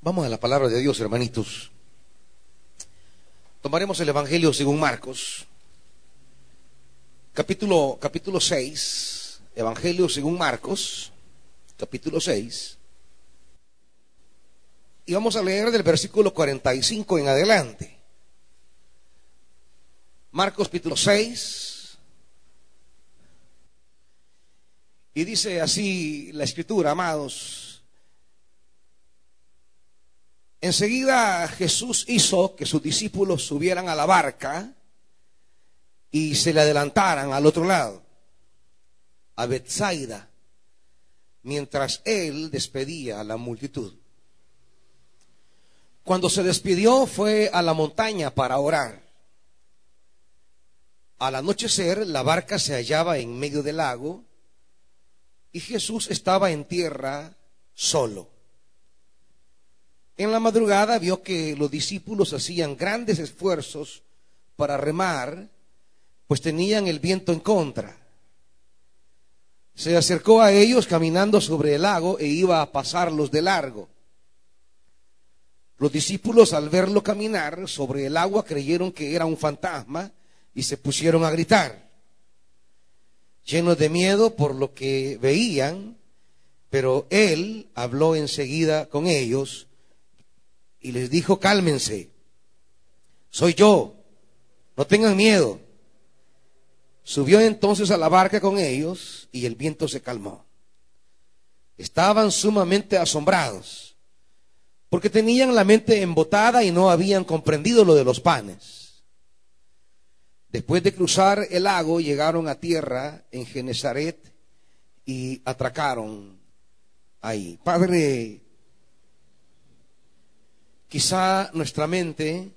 Vamos a la palabra de Dios, hermanitos. Tomaremos el Evangelio según Marcos, capítulo, capítulo 6, Evangelio según Marcos, capítulo 6. Y vamos a leer del versículo 45 en adelante. Marcos capítulo 6. Y dice así la escritura, amados. Enseguida Jesús hizo que sus discípulos subieran a la barca y se le adelantaran al otro lado, a Bethsaida, mientras él despedía a la multitud. Cuando se despidió fue a la montaña para orar. Al anochecer la barca se hallaba en medio del lago y Jesús estaba en tierra solo. En la madrugada vio que los discípulos hacían grandes esfuerzos para remar, pues tenían el viento en contra. Se acercó a ellos caminando sobre el lago e iba a pasarlos de largo. Los discípulos al verlo caminar sobre el agua creyeron que era un fantasma y se pusieron a gritar, llenos de miedo por lo que veían, pero él habló enseguida con ellos y les dijo, cálmense, soy yo, no tengan miedo. Subió entonces a la barca con ellos y el viento se calmó. Estaban sumamente asombrados porque tenían la mente embotada y no habían comprendido lo de los panes. Después de cruzar el lago llegaron a tierra en Genezaret y atracaron ahí. Padre, Quizá nuestra mente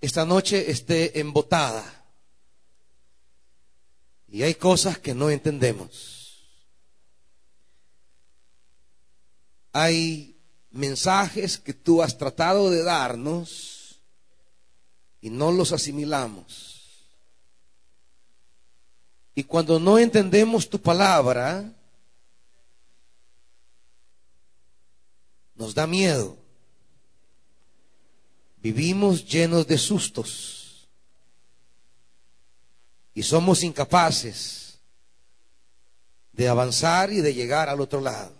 esta noche esté embotada y hay cosas que no entendemos. Hay mensajes que tú has tratado de darnos y no los asimilamos. Y cuando no entendemos tu palabra, nos da miedo. Vivimos llenos de sustos y somos incapaces de avanzar y de llegar al otro lado.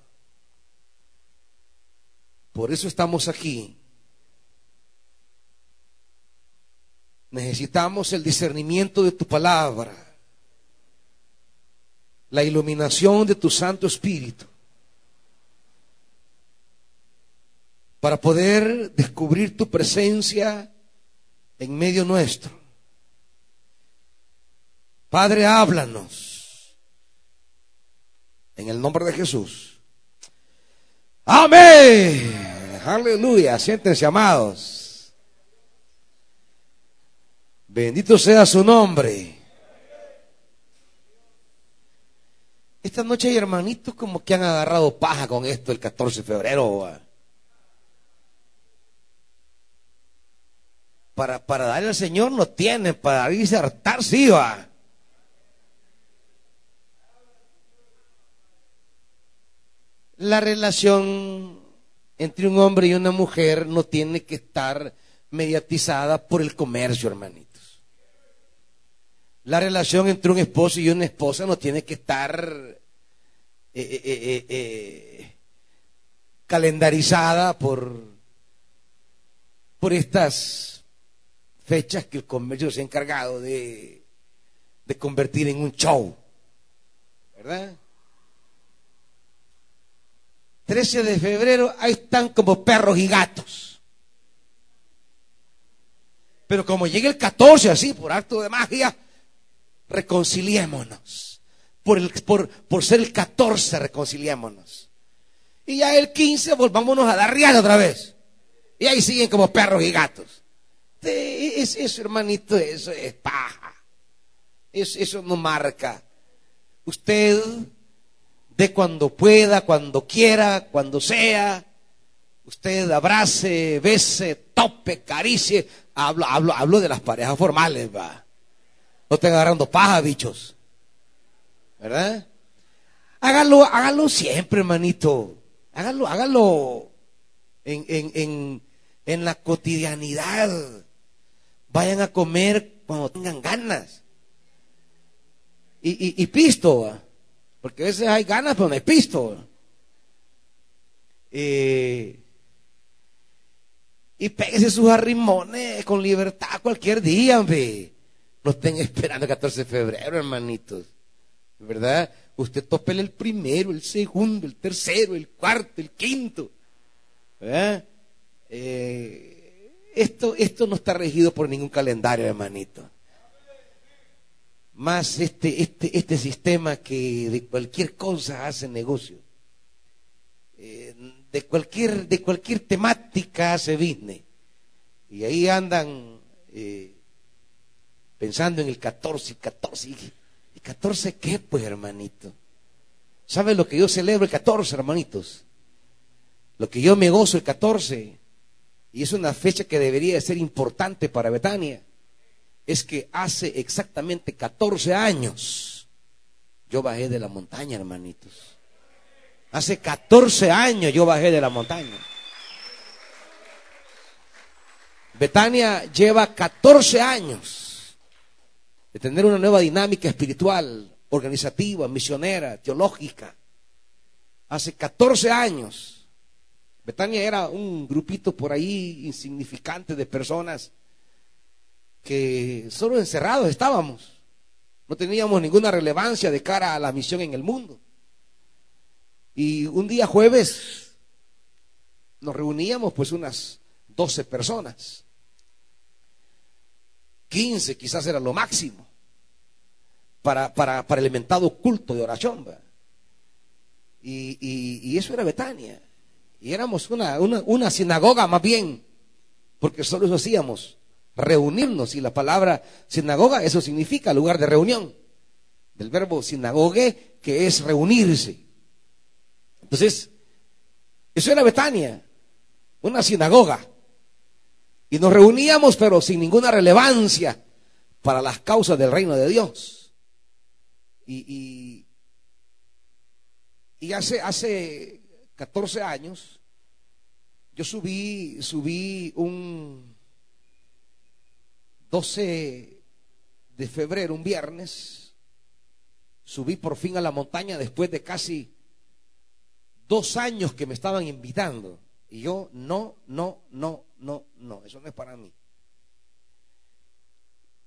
Por eso estamos aquí. Necesitamos el discernimiento de tu palabra, la iluminación de tu Santo Espíritu para poder descubrir tu presencia en medio nuestro. Padre, háblanos. En el nombre de Jesús. Amén. Aleluya. Siéntense amados. Bendito sea su nombre. Esta noche hay hermanitos como que han agarrado paja con esto el 14 de febrero. Para, para darle al Señor no tiene, para disertar sí va. La relación entre un hombre y una mujer no tiene que estar mediatizada por el comercio, hermanitos. La relación entre un esposo y una esposa no tiene que estar eh, eh, eh, calendarizada por, por estas fechas que el comercio se ha encargado de, de convertir en un show. ¿Verdad? 13 de febrero, ahí están como perros y gatos. Pero como llega el 14 así, por acto de magia, reconciliémonos. Por, el, por, por ser el 14, reconciliémonos. Y ya el 15, volvámonos a dar riada otra vez. Y ahí siguen como perros y gatos. Es, eso, hermanito, eso es paja. eso no marca. Usted de cuando pueda, cuando quiera, cuando sea. Usted abrace, bese, tope, caricie. Hablo, hablo, hablo de las parejas formales, va. No estén agarrando paja, bichos. ¿Verdad? Hágalo, hágalo siempre, hermanito. Hágalo, hágalo en, en, en, en la cotidianidad. Vayan a comer cuando tengan ganas. Y, y, pisto, porque a veces hay ganas, pero no hay pisto. Eh, y pégese sus arrimones con libertad cualquier día, hombre. No estén esperando el 14 de febrero, hermanitos. ¿Verdad? Usted topele el primero, el segundo, el tercero, el cuarto, el quinto. ¿Verdad? Eh, esto, esto no está regido por ningún calendario, hermanito. Más este, este, este sistema que de cualquier cosa hace negocio. Eh, de cualquier, de cualquier temática se business. Y ahí andan eh, pensando en el 14, 14. ¿Y 14 qué, pues, hermanito? ¿Saben lo que yo celebro el 14, hermanitos? Lo que yo me gozo el 14, y es una fecha que debería ser importante para Betania, es que hace exactamente 14 años yo bajé de la montaña, hermanitos. Hace 14 años yo bajé de la montaña. Betania lleva 14 años de tener una nueva dinámica espiritual, organizativa, misionera, teológica. Hace 14 años. Betania era un grupito por ahí insignificante de personas que solo encerrados estábamos. No teníamos ninguna relevancia de cara a la misión en el mundo. Y un día jueves nos reuníamos pues unas 12 personas. 15 quizás era lo máximo para, para, para el inventado culto de oración. Y, y, eso era Betania. Y éramos una, una, una sinagoga más bien, porque solo eso hacíamos, reunirnos. Y la palabra sinagoga, eso significa lugar de reunión. Del verbo sinagogue, que es reunirse. Entonces, eso era Betania, una sinagoga. Y nos reuníamos, pero sin ninguna relevancia para las causas del reino de Dios. Y, y, hace, hace 14 años, yo subí, subí un 12 de febrero, un viernes, subí por fin a la montaña después de casi dos años que me estaban invitando. Y yo, no, no, no, no, no, eso no es para mí.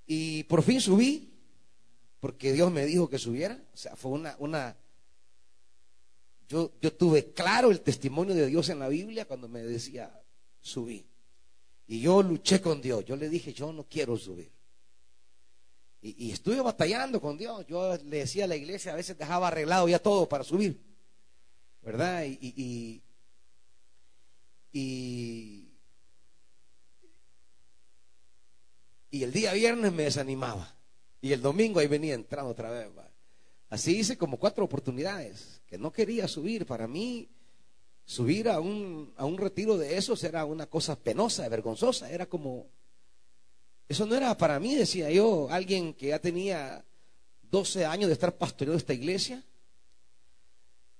Y por fin subí, porque Dios me dijo que subiera. O sea, fue una, una, yo, tuve claro el testimonio de Dios en la Biblia cuando me decía, subí. Y yo luché con Dios. Yo le dije, yo no quiero subir. Y, y, estuve batallando con Dios. Yo le decía a la iglesia, a veces dejaba arreglado ya todo para subir. ¿verdad? Y, y, y, el día viernes me desanimaba. Y el domingo ahí venía entrando otra vez. Así hice como cuatro oportunidades que no quería subir. Para mí, subir a un, a un retiro de esos era una cosa penosa, vergonzosa. Era como, eso no era para mí, decía yo, alguien que ya tenía 12 años de estar pastoreando esta iglesia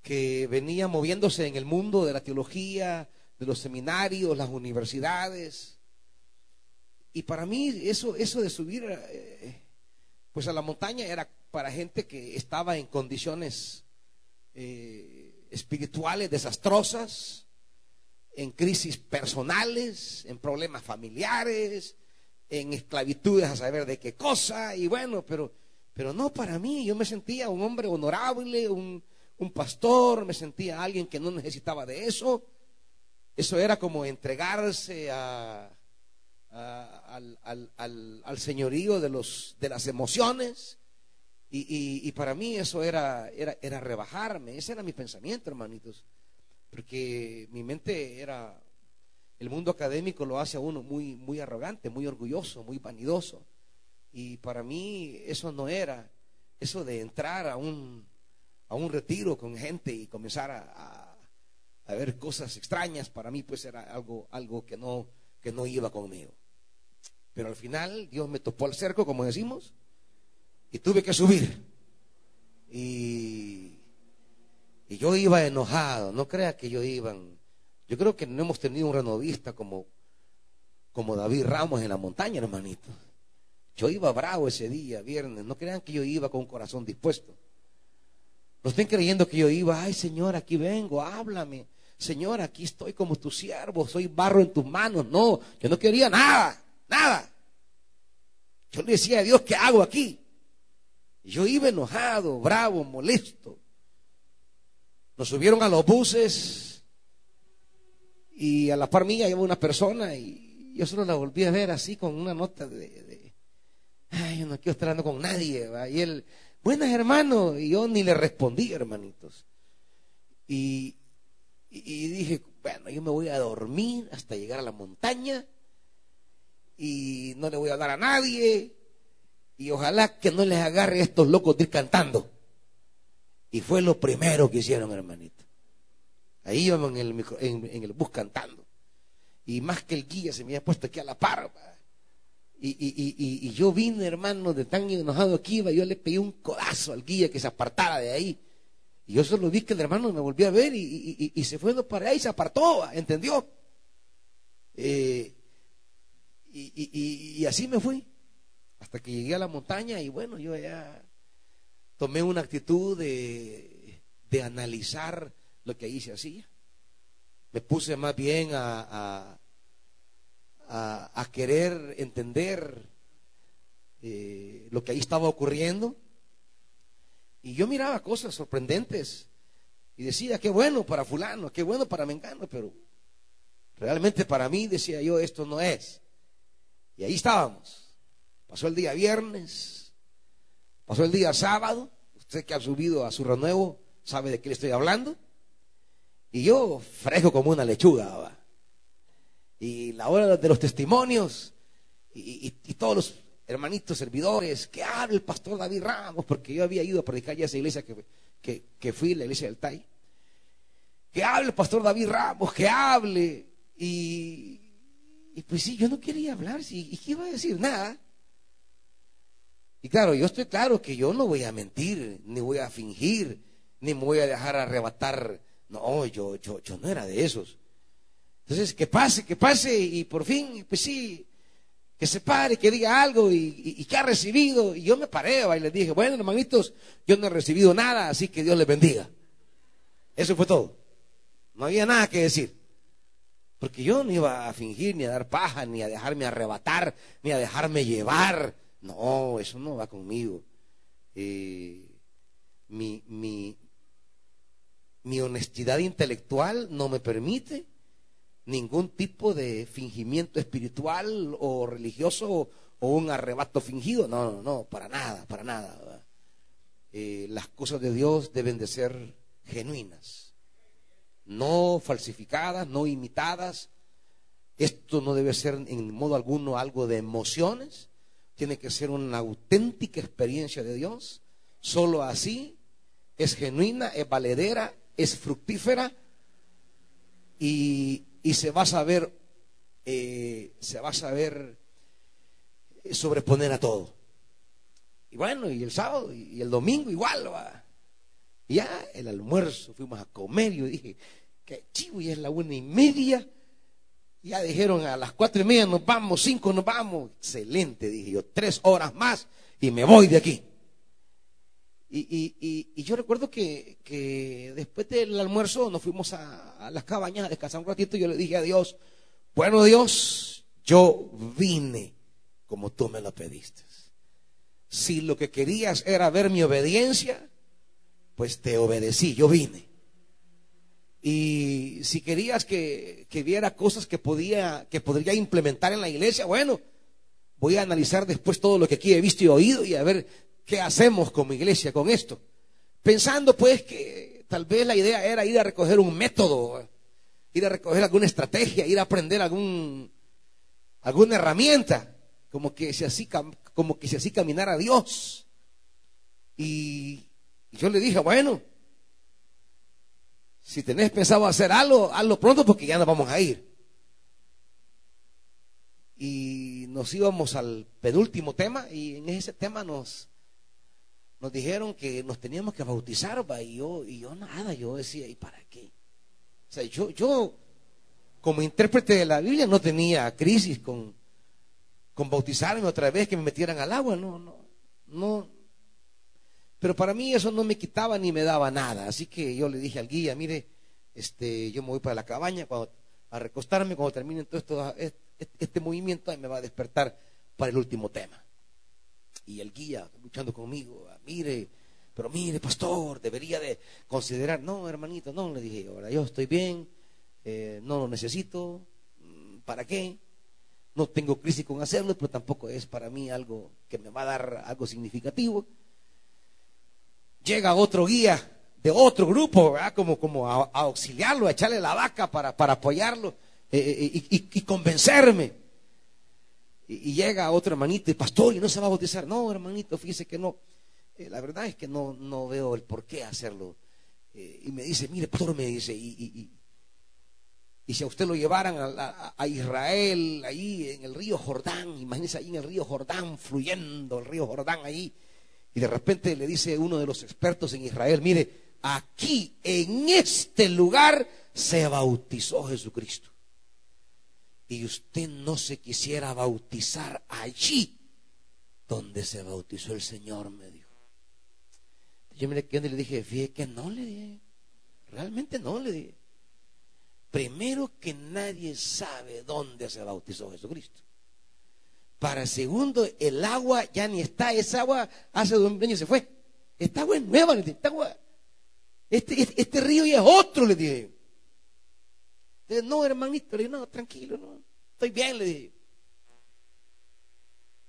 que venía moviéndose en el mundo de la teología, de los seminarios, las universidades. Y para mí eso, eso de subir eh, pues a la montaña era para gente que estaba en condiciones eh, espirituales desastrosas, en crisis personales, en problemas familiares, en esclavitudes a saber de qué cosa, y bueno, pero, pero no para mí, yo me sentía un hombre honorable, un, un pastor, me sentía alguien que no necesitaba de eso. Eso era como entregarse a, al, señorío de, los, de las emociones. Y, para mí eso era, era, era rebajarme. Ese era mi pensamiento, hermanitos. Porque mi mente era, el mundo académico lo hace a uno muy, muy arrogante, muy orgulloso, muy vanidoso. Y para mí eso no era, eso de entrar a un, a un retiro con gente y comenzar a, a, ver cosas extrañas, para mí pues era algo, algo que, no, que no iba conmigo. Pero al final Dios me topó al cerco, como decimos, y tuve que subir. Y, y yo iba enojado, no crea que yo iba Yo creo que no hemos tenido un renovista como, como David Ramos en la montaña, hermanito. Yo iba bravo ese día, viernes. No crean que yo iba con un corazón dispuesto. No estén creyendo que yo iba, ay Señor, aquí vengo, háblame. Señor, aquí estoy como tu siervo, soy barro en tus manos. No, yo no quería nada, nada. Yo le decía a Dios, ¿qué hago aquí? Yo iba enojado, bravo, molesto. Nos subieron a los buses y a la par mía iba una persona y yo solo la volví a ver así con una nota de, ay, yo no quiero estar con nadie. Y él, buenas hermano, y yo ni le respondí, hermanitos. Y, y dije, bueno, yo me voy a dormir hasta llegar a la montaña y no le voy a hablar a nadie y ojalá que no les agarre a estos locos de ir cantando. Y fue lo primero que hicieron, hermanito. Ahí íbamos en el, en, el bus cantando. Y más que el guía se me había puesto aquí a la par. Y, y, y, yo vine, hermano, de tan enojado que iba, yo le pegué un codazo al guía que se apartara de ahí. Y yo solo vi que el hermano me volvió a ver y, se fue para ahí y se apartó, ¿entendió? Eh, y, así me fui, hasta que llegué a la montaña y bueno, yo ya tomé una actitud de, analizar lo que ahí se hacía. Me puse más bien a, a, querer entender eh, lo que ahí estaba ocurriendo. Y yo miraba cosas sorprendentes y decía, qué bueno para fulano, qué bueno para mengano, pero realmente para mí decía yo, esto no es. Y ahí estábamos. Pasó el día viernes, pasó el día sábado. Usted que ha subido a su renuevo sabe de qué le estoy hablando. Y yo fresco como una lechuga. Y la hora de los testimonios y, todos los hermanitos servidores, que hable el pastor David Ramos, porque yo había ido a predicar ya esa iglesia que, que, que fui, la iglesia del Tai. Que hable el pastor David Ramos, que hable. Y, y pues sí, yo no quería hablar, ¿y qué iba a decir? Nada. Y claro, yo estoy claro que yo no voy a mentir, ni voy a fingir, ni me voy a dejar arrebatar. No, yo, yo, yo no era de esos. Entonces, que pase, que pase, y por fin, pues sí, que se pare, que diga algo, y, que ha recibido. Y yo me paré y les dije, bueno, hermanitos, yo no he recibido nada, así que Dios les bendiga. Eso fue todo. No había nada que decir. Porque yo no iba a fingir, ni a dar paja, ni a dejarme arrebatar, ni a dejarme llevar. No, eso no va conmigo. Eh, mi, mi, honestidad intelectual no me permite ningún tipo de fingimiento espiritual o religioso o un arrebato fingido. No, no, no, para nada, para nada. Eh, las cosas de Dios deben de ser genuinas no falsificadas, no imitadas. Esto no debe ser en modo alguno algo de emociones, tiene que ser una auténtica experiencia de Dios. Solo así es genuina, es valedera, es fructífera y, se va a saber, eh, se va a saber sobreponer a todo. Y bueno, y el sábado y el domingo igual. ¿va? Ya el almuerzo, fuimos a comer y yo dije, que chivo, ya es la una y media. Ya dijeron a las cuatro y media nos vamos, cinco nos vamos. Excelente, dije yo, tres horas más y me voy de aquí. Y, yo recuerdo que, después del almuerzo nos fuimos a, las cabañas a descansar un ratito y yo le dije a Dios, bueno Dios, yo vine como tú me lo pediste. Si lo que querías era ver mi obediencia, pues te obedecí, yo vine. Y si querías que, viera cosas que podía, que podría implementar en la iglesia, bueno, voy a analizar después todo lo que aquí he visto y oído y a ver qué hacemos como iglesia con esto. Pensando pues que tal vez la idea era ir a recoger un método, ir a recoger alguna estrategia, ir a aprender algún, alguna herramienta, como que si así, como que si así caminara Dios. Y yo le dije, bueno, si tenés pensado hacer algo, hazlo pronto porque ya nos vamos a ir. Y nos íbamos al penúltimo tema y en ese tema nos, nos dijeron que nos teníamos que bautizar, y yo, y yo nada, yo decía, ¿y para qué? O sea, yo, yo, como intérprete de la Biblia no tenía crisis con, con bautizarme otra vez, que me metieran al agua, no, no, no. Pero para mí eso no me quitaba ni me daba nada. Así que yo le dije al guía, mire, este, yo me voy para la cabaña cuando, a recostarme, cuando termine todo esto, este, este movimiento, me va a despertar para el último tema. Y el guía, luchando conmigo, ah, mire, pero mire, pastor, debería de considerar, no, hermanito, no, le dije, ahora yo estoy bien, eh, no lo necesito, mm, ¿para qué? No tengo crisis con hacerlo, pero tampoco es para mí algo que me va a dar algo significativo. Llega otro guía de otro grupo, como, como a, auxiliarlo, a echarle la vaca para, para apoyarlo eh, eh, y, convencerme. Y, llega otro hermanito y pastor, y no se va a bautizar. No, hermanito, fíjese que no. Eh, la verdad es que no, no veo el por qué hacerlo. y me dice, mire, pastor, me dice, y, y si a usted lo llevaran a, Israel, ahí en el río Jordán, imagínese ahí en el río Jordán, fluyendo el río Jordán ahí, y de repente le dice uno de los expertos en Israel, mire, aquí, en este lugar, se bautizó Jesucristo. Y usted no se quisiera bautizar allí donde se bautizó el Señor, me dijo. Yo me le dije, fíjate que no le dije, realmente no le dije. Primero que nadie sabe dónde se bautizó Jesucristo. Para segundo, el agua ya ni está, esa agua hace dos años se fue. Esta agua es nueva, agua, este, este, este, río ya es otro, le dije. no, hermanito, le dije, no, tranquilo, no, estoy bien, le dije.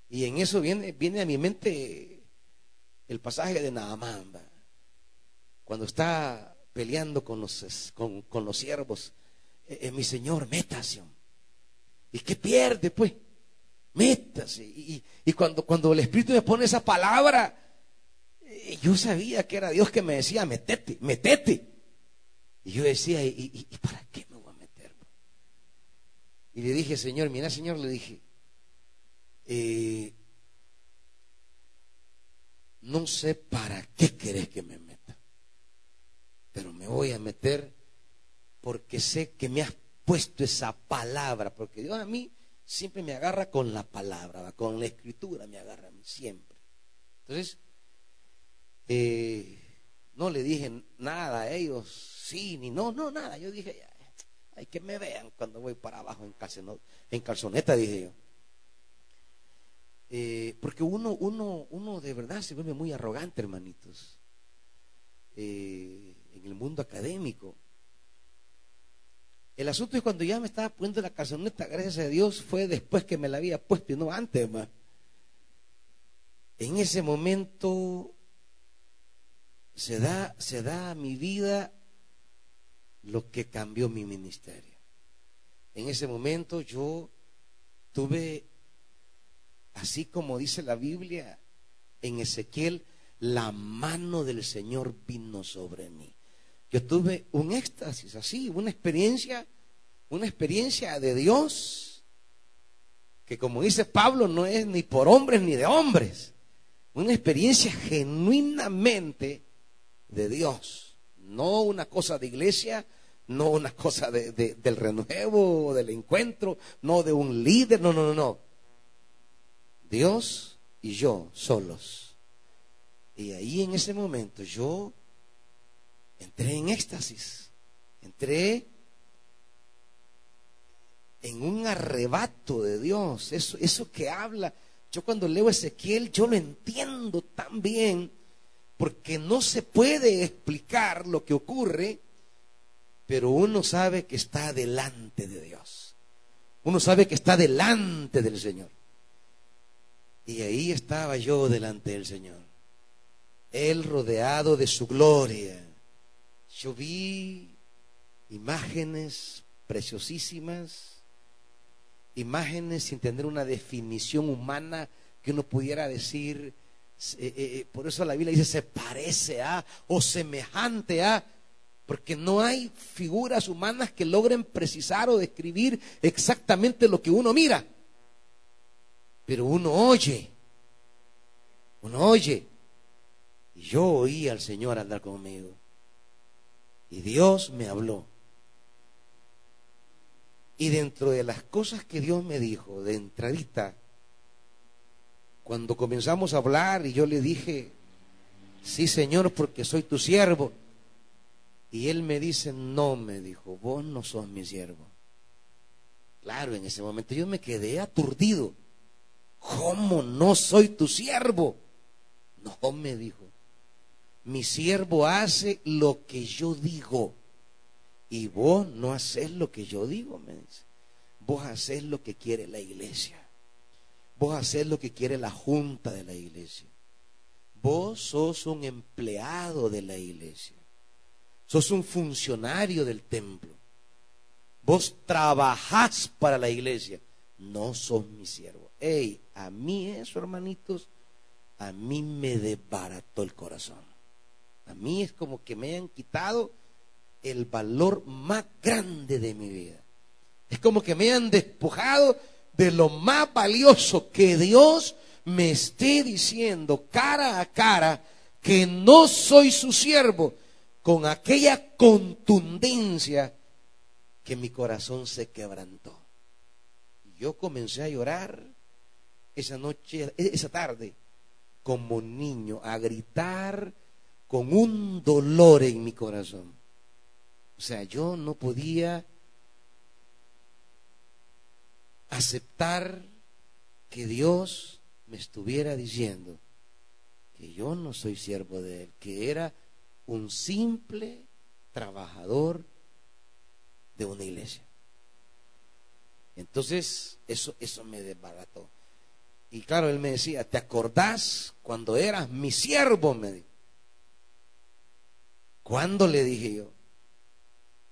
Y en eso viene, viene a mi mente el pasaje de Naamán, cuando está peleando con los, con, con los siervos eh, mi Señor, métase. ¿Y qué pierde, pues? Métase. Y, y, cuando, cuando el Espíritu me pone esa palabra, eh, yo sabía que era Dios que me decía, metete, metete. Y yo decía, ¿y, para qué me voy a meter? Y le dije, Señor, mira, Señor, le dije, eh, no sé para qué querés que me meta, pero me voy a meter porque sé que me has puesto esa palabra, porque Dios a mí siempre me agarra con la palabra, con la escritura me agarra siempre. Entonces, eh, no le dije nada a ellos, sí, ni no, no, nada. Yo dije, hay que me vean cuando voy para abajo en, calzoneta, en calzoneta, dije yo. Eh, porque uno, uno, uno de verdad se vuelve muy arrogante, hermanitos, eh, en el mundo académico. El asunto es cuando ya me estaba poniendo la calzoneta, gracias a Dios, fue después que me la había puesto y no antes más. En ese momento se da, se da a mi vida lo que cambió mi ministerio. En ese momento yo tuve, así como dice la Biblia en Ezequiel, la mano del Señor vino sobre mí. Yo tuve un éxtasis así, una experiencia, una experiencia de Dios, que como dice Pablo, no es ni por hombres ni de hombres, una experiencia genuinamente de Dios, no una cosa de iglesia, no una cosa de, del renuevo, del encuentro, no de un líder, no, no, no, no. Dios y yo solos. Y ahí en ese momento yo entré en éxtasis, entré en un arrebato de Dios, eso, eso que habla. Yo cuando leo Ezequiel, yo lo entiendo tan bien, porque no se puede explicar lo que ocurre, pero uno sabe que está delante de Dios. Uno sabe que está delante del Señor. Y ahí estaba yo delante del Señor. Él rodeado de su gloria yo vi imágenes preciosísimas, imágenes sin tener una definición humana que uno pudiera decir, eh, eh, eh, por eso la Biblia dice se parece a o semejante a, porque no hay figuras humanas que logren precisar o describir exactamente lo que uno mira. Pero uno oye, uno oye. Y yo oí al Señor andar conmigo. Y Dios me habló. Y dentro de las cosas que Dios me dijo de entradita, cuando comenzamos a hablar y yo le dije, sí Señor, porque soy tu siervo. Y él me dice, no, me dijo, vos no sos mi siervo. Claro, en ese momento yo me quedé aturdido. ¿Cómo no soy tu siervo? No, me dijo, mi siervo hace lo que yo digo. Y vos no haces lo que yo digo, me dice. Vos haces lo que quiere la iglesia. Vos haces lo que quiere la junta de la iglesia. Vos sos un empleado de la iglesia. Sos un funcionario del templo. Vos trabajás para la iglesia. No sos mi siervo. Ey, a mí eso, hermanitos, a mí me desbarató el corazón. A mí es como que me han quitado el valor más grande de mi vida. Es como que me han despojado de lo más valioso que Dios me esté diciendo cara a cara que no soy su siervo con aquella contundencia que mi corazón se quebrantó. Yo comencé a llorar esa noche, esa tarde, como niño, a gritar con un dolor en mi corazón. O sea, yo no podía aceptar que Dios me estuviera diciendo que yo no soy siervo de Él, que era un simple trabajador de una iglesia. Entonces, eso, eso me desbarató. Y claro, él me decía, ¿te acordás cuando eras mi siervo? Me dijo. ¿Cuándo le dije yo?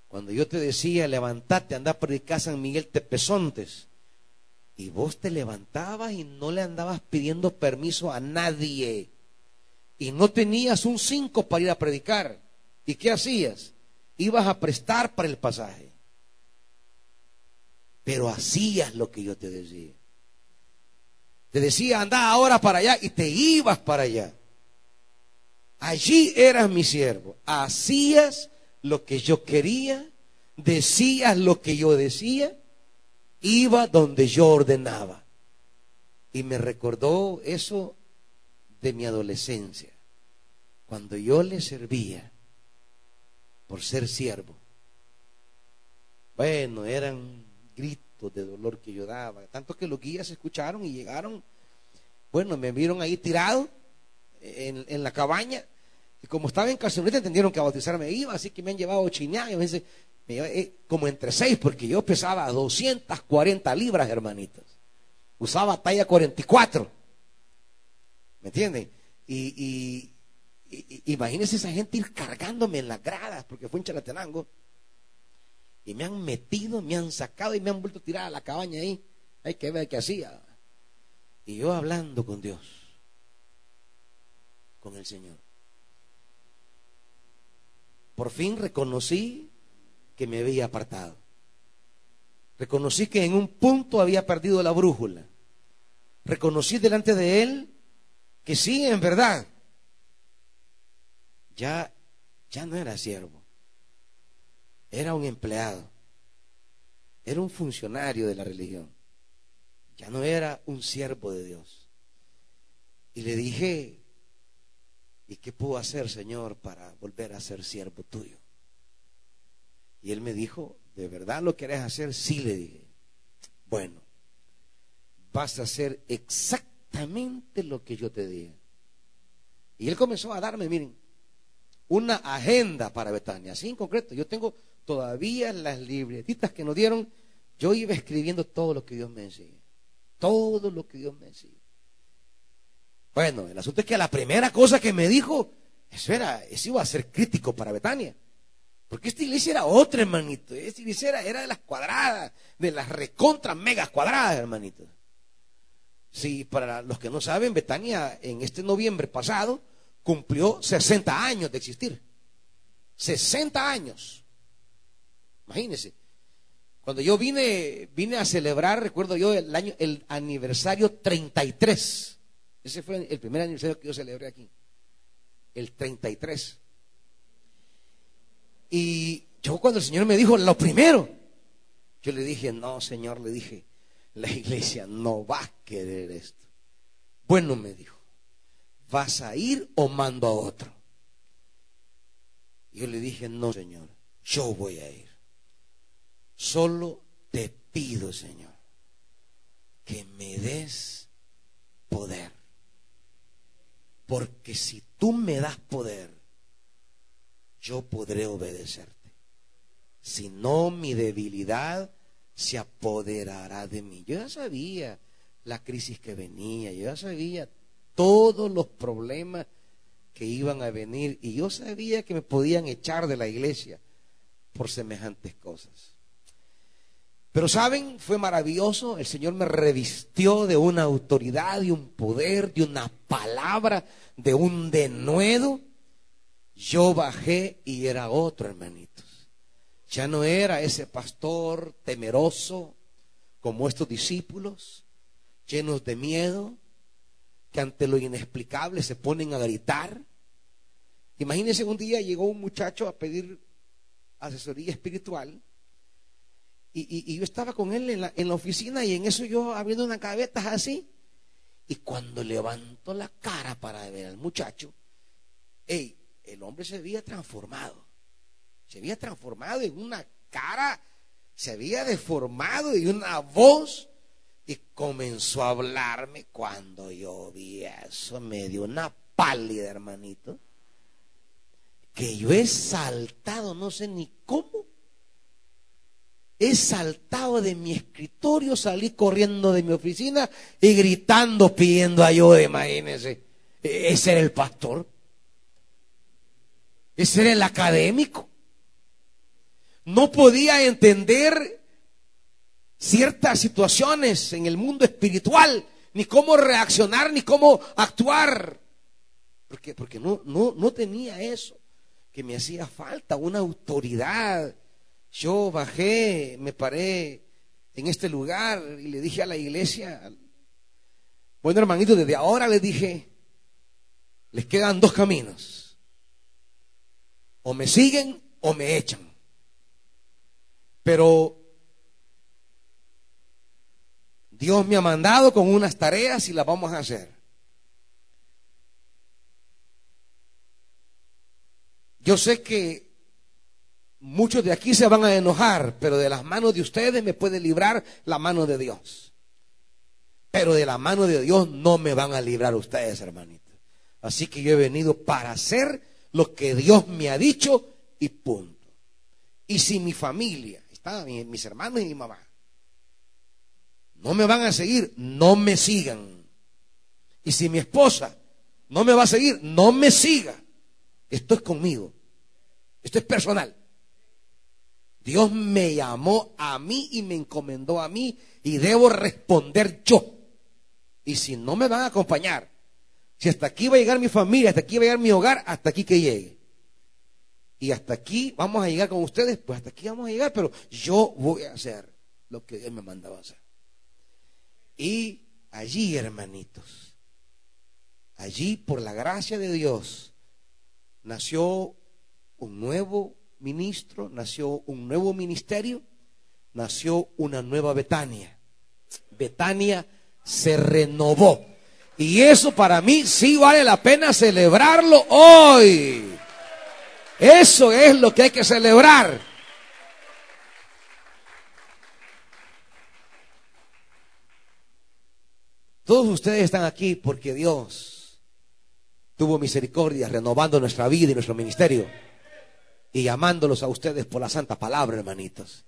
Cuando yo te decía, levantate, anda por casa San Miguel Tepezontes. Y vos te levantabas y no le andabas pidiendo permiso a nadie. Y no tenías un cinco para ir a predicar. ¿Y qué hacías? Ibas a prestar para el pasaje. Pero hacías lo que yo te decía. Te decía, anda ahora para allá y te ibas para allá. Allí eras mi siervo. Hacías lo que yo quería, decías lo que yo decía iba donde yo ordenaba. Y me recordó eso de mi adolescencia, cuando yo le servía por ser siervo. Bueno, eran gritos de dolor que yo daba, tanto que los guías escucharon y llegaron, bueno, me vieron ahí tirado en, la cabaña, y como estaba en Cacerolita entendieron que a bautizarme iba, así que me han llevado chiñá, y me dice, eh, como entre seis, porque yo pesaba 240 libras, hermanitos. Usaba talla 44. ¿Me entienden? Y, imagínense esa gente ir cargándome en las gradas, porque fue en Chalatenango. Y me han metido, me han sacado y me han vuelto a tirar a la cabaña ahí. Hay que ver qué hacía. Y yo hablando con Dios, con el Señor. Por fin reconocí que me había apartado. Reconocí que en un punto había perdido la brújula. Reconocí delante de él que sí, en verdad, ya, ya no era siervo. Era un empleado. Era un funcionario de la religión. Ya no era un siervo de Dios. Y le dije, ¿y qué puedo hacer, Señor, para volver a ser siervo tuyo? Y él me dijo, ¿de verdad lo querés hacer? Sí, le dije. Bueno, vas a hacer exactamente lo que yo te dije. Y él comenzó a darme, miren, una agenda para Betania, así en concreto. Yo tengo todavía las libretitas que nos dieron. Yo iba escribiendo todo lo que Dios me decía. Todo lo que Dios me decía. Bueno, el asunto es que la primera cosa que me dijo, eso era, eso iba a ser crítico para Betania. Porque esta iglesia era otra, hermanito. Esta iglesia era, de las cuadradas, de las recontra megas cuadradas, hermanito. Sí, para los que no saben, Betania en este noviembre pasado cumplió 60 años de existir. 60 años. Imagínense. Cuando yo vine, vine a celebrar, recuerdo yo, el año, el aniversario 33. Ese fue el primer aniversario que yo celebré aquí. El 33. Y yo cuando el Señor me dijo, lo primero, Yo le dije, no, Señor, le dije, la iglesia no va a querer esto. Bueno, me dijo, ¿vas a ir o mando a otro? Yo le dije, no, Señor, yo voy a ir. Solo te pido, Señor, que me des poder. Porque si tú me das poder, yo podré obedecerte. Si no, mi debilidad se apoderará de mí. Yo ya sabía la crisis que venía, yo ya sabía todos los problemas que iban a venir y yo sabía que me podían echar de la iglesia por semejantes cosas. Pero saben, fue maravilloso, el Señor me revistió de una autoridad, de un poder, de una palabra, de un denuedo. Yo bajé y era otro, hermanitos. Ya no era ese pastor temeroso como estos discípulos, llenos de miedo, que ante lo inexplicable se ponen a gritar. Imagínense un día llegó un muchacho a pedir asesoría espiritual y, yo estaba con él en la, en la, oficina y en eso yo abriendo una cabeta así. Y cuando levantó la cara para ver al muchacho, hey, el hombre se había transformado. Se había transformado en una cara, se había deformado y una voz. Y comenzó a hablarme cuando yo vi eso, me dio una pálida, hermanito. Que yo he saltado, no sé ni cómo he saltado de mi escritorio, salí corriendo de mi oficina y gritando, pidiendo ayuda, imagínense. Ese era el pastor. Ese era el académico. No podía entender ciertas situaciones en el mundo espiritual, ni cómo reaccionar, ni cómo actuar. Porque, porque no, no, no tenía eso que me hacía falta, una autoridad yo bajé, me paré en este lugar y le dije a la iglesia, bueno hermanito, desde ahora le dije, les quedan dos caminos. O me siguen o me echan. Pero Dios me ha mandado con unas tareas y las vamos a hacer. Yo sé que Muchos de aquí se van a enojar, pero de las manos de ustedes me puede librar la mano de Dios. Pero de la mano de Dios no me van a librar ustedes, hermanitos. Así que yo he venido para hacer lo que Dios me ha dicho y punto. Y si mi familia, está, mis hermanos y mi mamá, no me van a seguir, no me sigan. Y si mi esposa no me va a seguir, no me siga. Esto es conmigo. Esto es personal. Dios me llamó a mí y me encomendó a mí y debo responder yo. Y si no me van a acompañar, si hasta aquí va a llegar mi familia, hasta aquí va a llegar mi hogar, hasta aquí que llegue. Y hasta aquí vamos a llegar con ustedes, pues hasta aquí vamos a llegar, pero yo voy a hacer lo que Dios me mandaba hacer. Y allí, hermanitos, allí por la gracia de Dios, nació un nuevo ministro, nació un nuevo ministerio, nació una nueva Betania. Betania se renovó. Y eso para mí sí vale la pena celebrarlo hoy. Eso es lo que hay que celebrar. Todos ustedes están aquí porque Dios tuvo misericordia renovando nuestra vida y nuestro ministerio y llamándolos a ustedes por la santa palabra, hermanitos.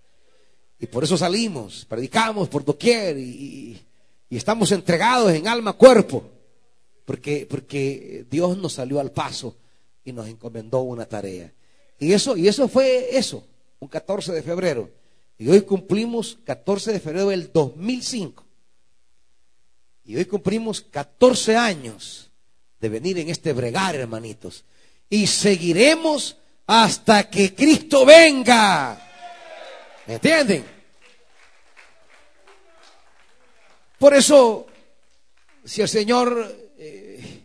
Y por eso salimos, predicamos por doquier y, y, estamos entregados en alma, cuerpo, porque, porque Dios nos salió al paso y nos encomendó una tarea. Y eso, y eso fue eso, un 14 de febrero. Y hoy cumplimos 14 de febrero del 2005. Y hoy cumplimos 14 años de venir en este bregar, hermanitos. Y seguiremos hasta que Cristo venga. ¿Me entienden? Por eso, si el Señor eh,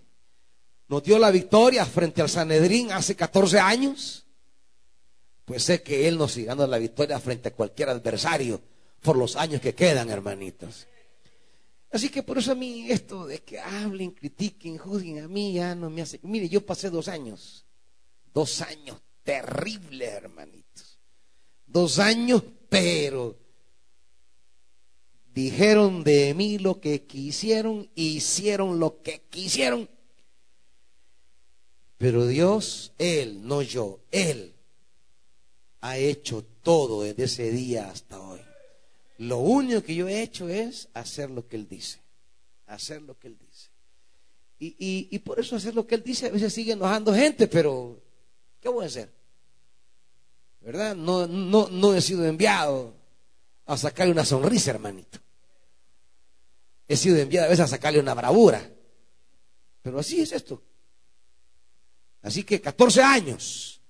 nos dio la victoria frente al Sanedrín hace 14 años, pues sé que Él nos sigue dando la victoria frente a cualquier adversario, por los años que quedan, hermanitos. Así que por eso a mí esto de que hablen, critiquen, juzguen a mí ya no me hace. Mire, yo pasé dos años, dos años terribles, hermanitos. Dos años, pero dijeron de mí lo que quisieron, hicieron lo que quisieron. Pero Dios, Él, no yo, Él, ha hecho todo desde ese día hasta hoy. Lo único que yo he hecho es hacer lo que Él dice. Hacer lo que Él dice. Y, por eso hacer lo que Él dice a veces sigue enojando gente, pero ¿qué voy a hacer? ¿Verdad? No, no, no he sido enviado a sacarle una sonrisa, hermanito. He sido enviado a veces a sacarle una bravura. Pero así es esto. Así que 14 años.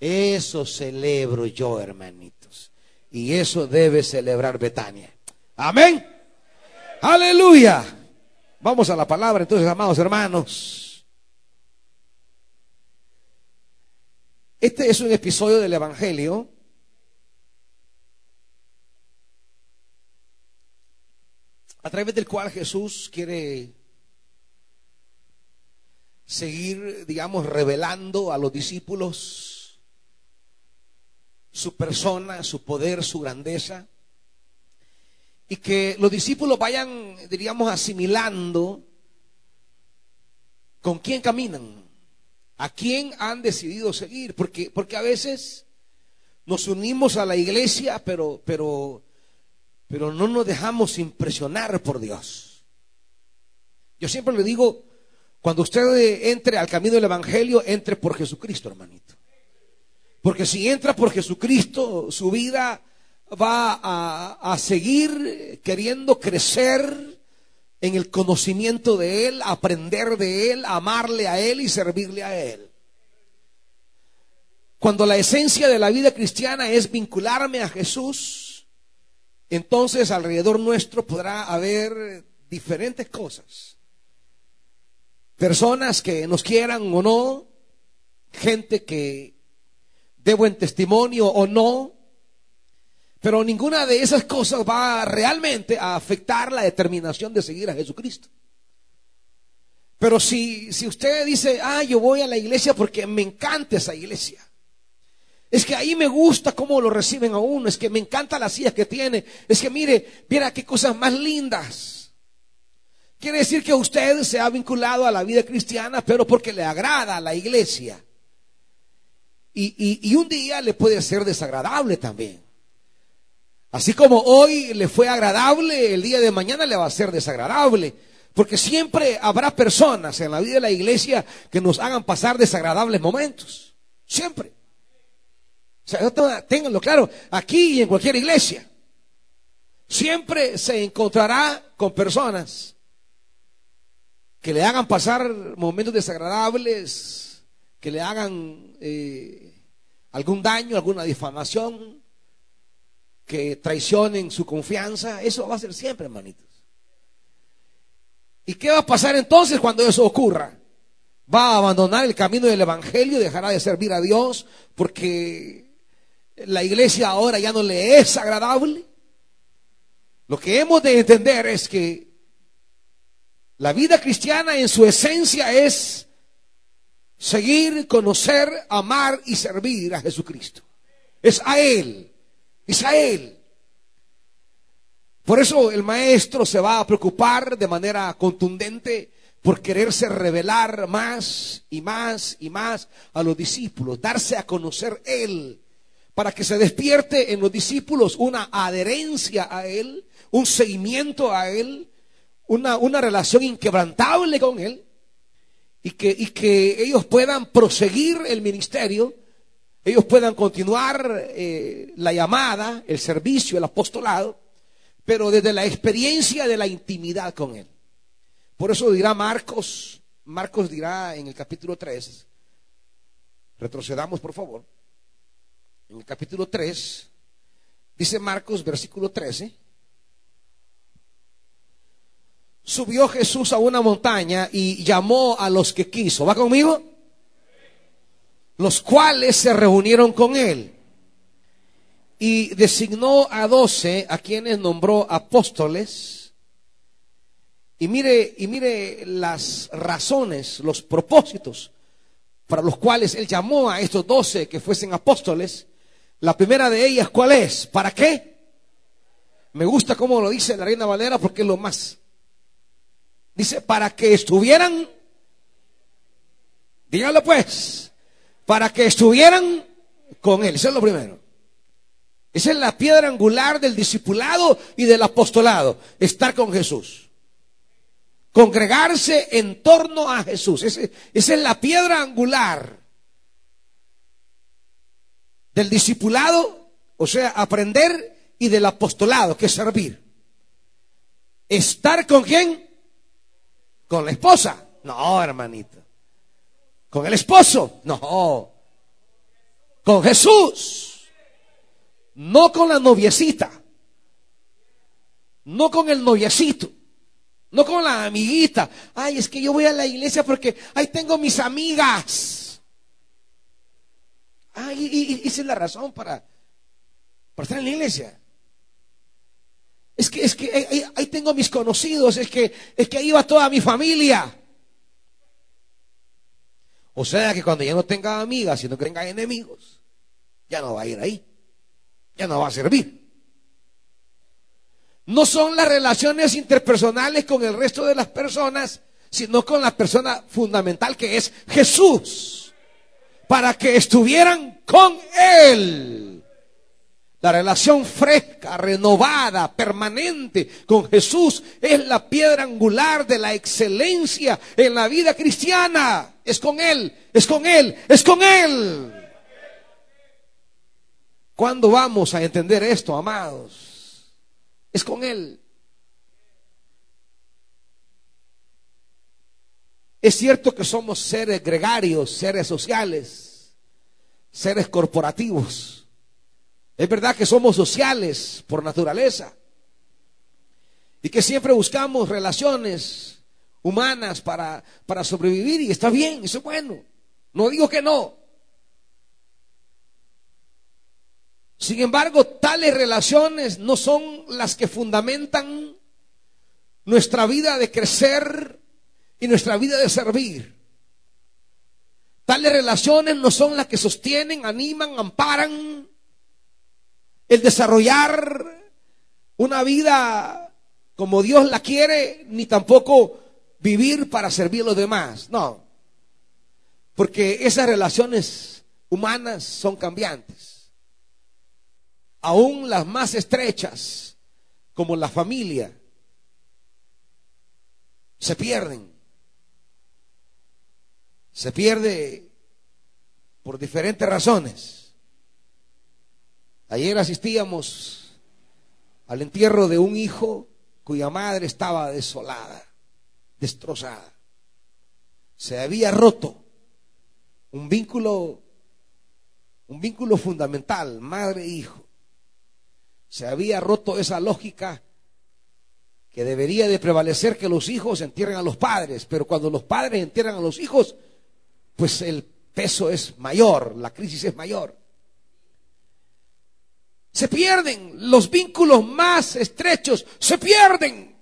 Eso celebro yo, hermanitos. Y eso debe celebrar Betania. Amén. Aleluya. Vamos a la palabra entonces, amados hermanos. Este es un episodio del Evangelio. A través del cual Jesús quiere seguir, digamos, revelando a los discípulos su persona, su poder, su grandeza, y que los discípulos vayan, diríamos, asimilando con quién caminan, a quién han decidido seguir, porque, porque a veces nos unimos a la iglesia, pero, pero, pero no nos dejamos impresionar por Dios. Yo siempre le digo, cuando usted entre al camino del Evangelio, entre por Jesucristo, hermanito. Porque si entra por Jesucristo, su vida va a, seguir queriendo crecer en el conocimiento de Él, aprender de Él, amarle a Él y servirle a Él. Cuando la esencia de la vida cristiana es vincularme a Jesús, entonces alrededor nuestro podrá haber diferentes cosas. Personas que nos quieran o no, gente que de buen testimonio o no, pero ninguna de esas cosas va realmente a afectar la determinación de seguir a Jesucristo. Pero si, si usted dice, ah, yo voy a la iglesia porque me encanta esa iglesia. Es que ahí me gusta cómo lo reciben a uno, es que me encanta las sillas que tiene, es que mire, mira qué cosas más lindas. Quiere decir que usted se ha vinculado a la vida cristiana, pero porque le agrada la iglesia. Y, un día le puede ser desagradable también. Así como hoy le fue agradable, el día de mañana le va a ser desagradable. Porque siempre habrá personas en la vida de la iglesia que nos hagan pasar desagradables momentos. Siempre. O sea, ténganlo claro, aquí y en cualquier iglesia. Siempre se encontrará con personas que le hagan pasar momentos desagradables, que le hagan eh, algún daño, alguna difamación, que traicionen su confianza, eso va a ser siempre, hermanitos. ¿Y qué va a pasar entonces cuando eso ocurra? Va a abandonar el camino del Evangelio, dejará de servir a Dios porque la iglesia ahora ya no le es agradable. Lo que hemos de entender es que la vida cristiana en su esencia es seguir, conocer, amar y servir a Jesucristo. Es a Él, es. Por eso el maestro se va a preocupar de manera contundente por quererse revelar más y más y más a los discípulos, darse a conocer Él, para que se despierte en los discípulos una adherencia a Él, un seguimiento a Él, una, una relación inquebrantable con Él y que, y que ellos puedan proseguir el ministerio, ellos puedan continuar eh, la llamada, el servicio, el apostolado, pero desde la experiencia de la intimidad con Él. Por eso dirá Marcos, Marcos dirá en el capítulo 3, retrocedamos por favor, en el capítulo 3, dice Marcos, versículo 13, subió Jesús a una montaña y llamó a los que quiso. ¿Va conmigo? Los cuales se reunieron con él. y designó a doce a quienes nombró apóstoles. Y mire, y mire las razones, los propósitos para los cuales él llamó a estos doce que fuesen apóstoles. La primera de ellas, ¿cuál es? ¿Para qué? Me gusta cómo lo dice la Reina Valera porque es lo más. Dice, para que estuvieran, dígalo pues, para que estuvieran con él. Eso es lo primero. Esa es la piedra angular del discipulado y del apostolado, estar con Jesús. Congregarse en torno a Jesús. esa es la piedra angular del discipulado, o sea, aprender y del apostolado, que es servir. ¿Estar con quién? Con la esposa. No, hermanito. ¿Con el esposo? No. Con Jesús. No con la noviecita. No con el noviecito. No con la amiguita. Ay, es que yo voy a la iglesia porque ahí tengo mis amigas. Ay, y, esa es la razón para, para estar en la iglesia. Es que, es que ahí, ahí, tengo mis conocidos, es que, es que ahí va toda mi familia. O sea que cuando ya no tenga amigas, sino que tenga enemigos, ya no va a ir ahí ya no va a servir. No son las relaciones interpersonales con el resto de las personas, sino con la persona fundamental que es Jesús, para que estuvieran con Él. La relación fresca, renovada, permanente con Jesús es la piedra angular de la excelencia en la vida cristiana. Es con Él, es con Él, es con Él. ¿Cuándo vamos a entender esto, amados? Es con Él. Es cierto que somos seres gregarios, seres sociales, seres corporativos. Es verdad que somos sociales por naturaleza. Y que siempre buscamos relaciones humanas para, para sobrevivir y está bien, eso es bueno. No digo que no. Sin embargo, tales relaciones no son las que fundamentan nuestra vida de crecer y nuestra vida de servir. Tales relaciones no son las que sostienen, animan, amparan el desarrollar una vida como Dios la quiere, ni tampoco vivir para servir a los demás. No. Porque esas relaciones humanas son cambiantes aún las más estrechas, como la familia, se pierden. Se pierde por diferentes razones. Ayer asistíamos al entierro de un hijo cuya madre estaba desolada, destrozada. Se había roto un vínculo, un vínculo fundamental, madre e hijo. Se había roto esa lógica que debería de prevalecer que los hijos entierren a los padres, pero cuando los padres entierran a los hijos, pues el peso es mayor, la crisis es mayor. Se pierden los vínculos más estrechos, se pierden.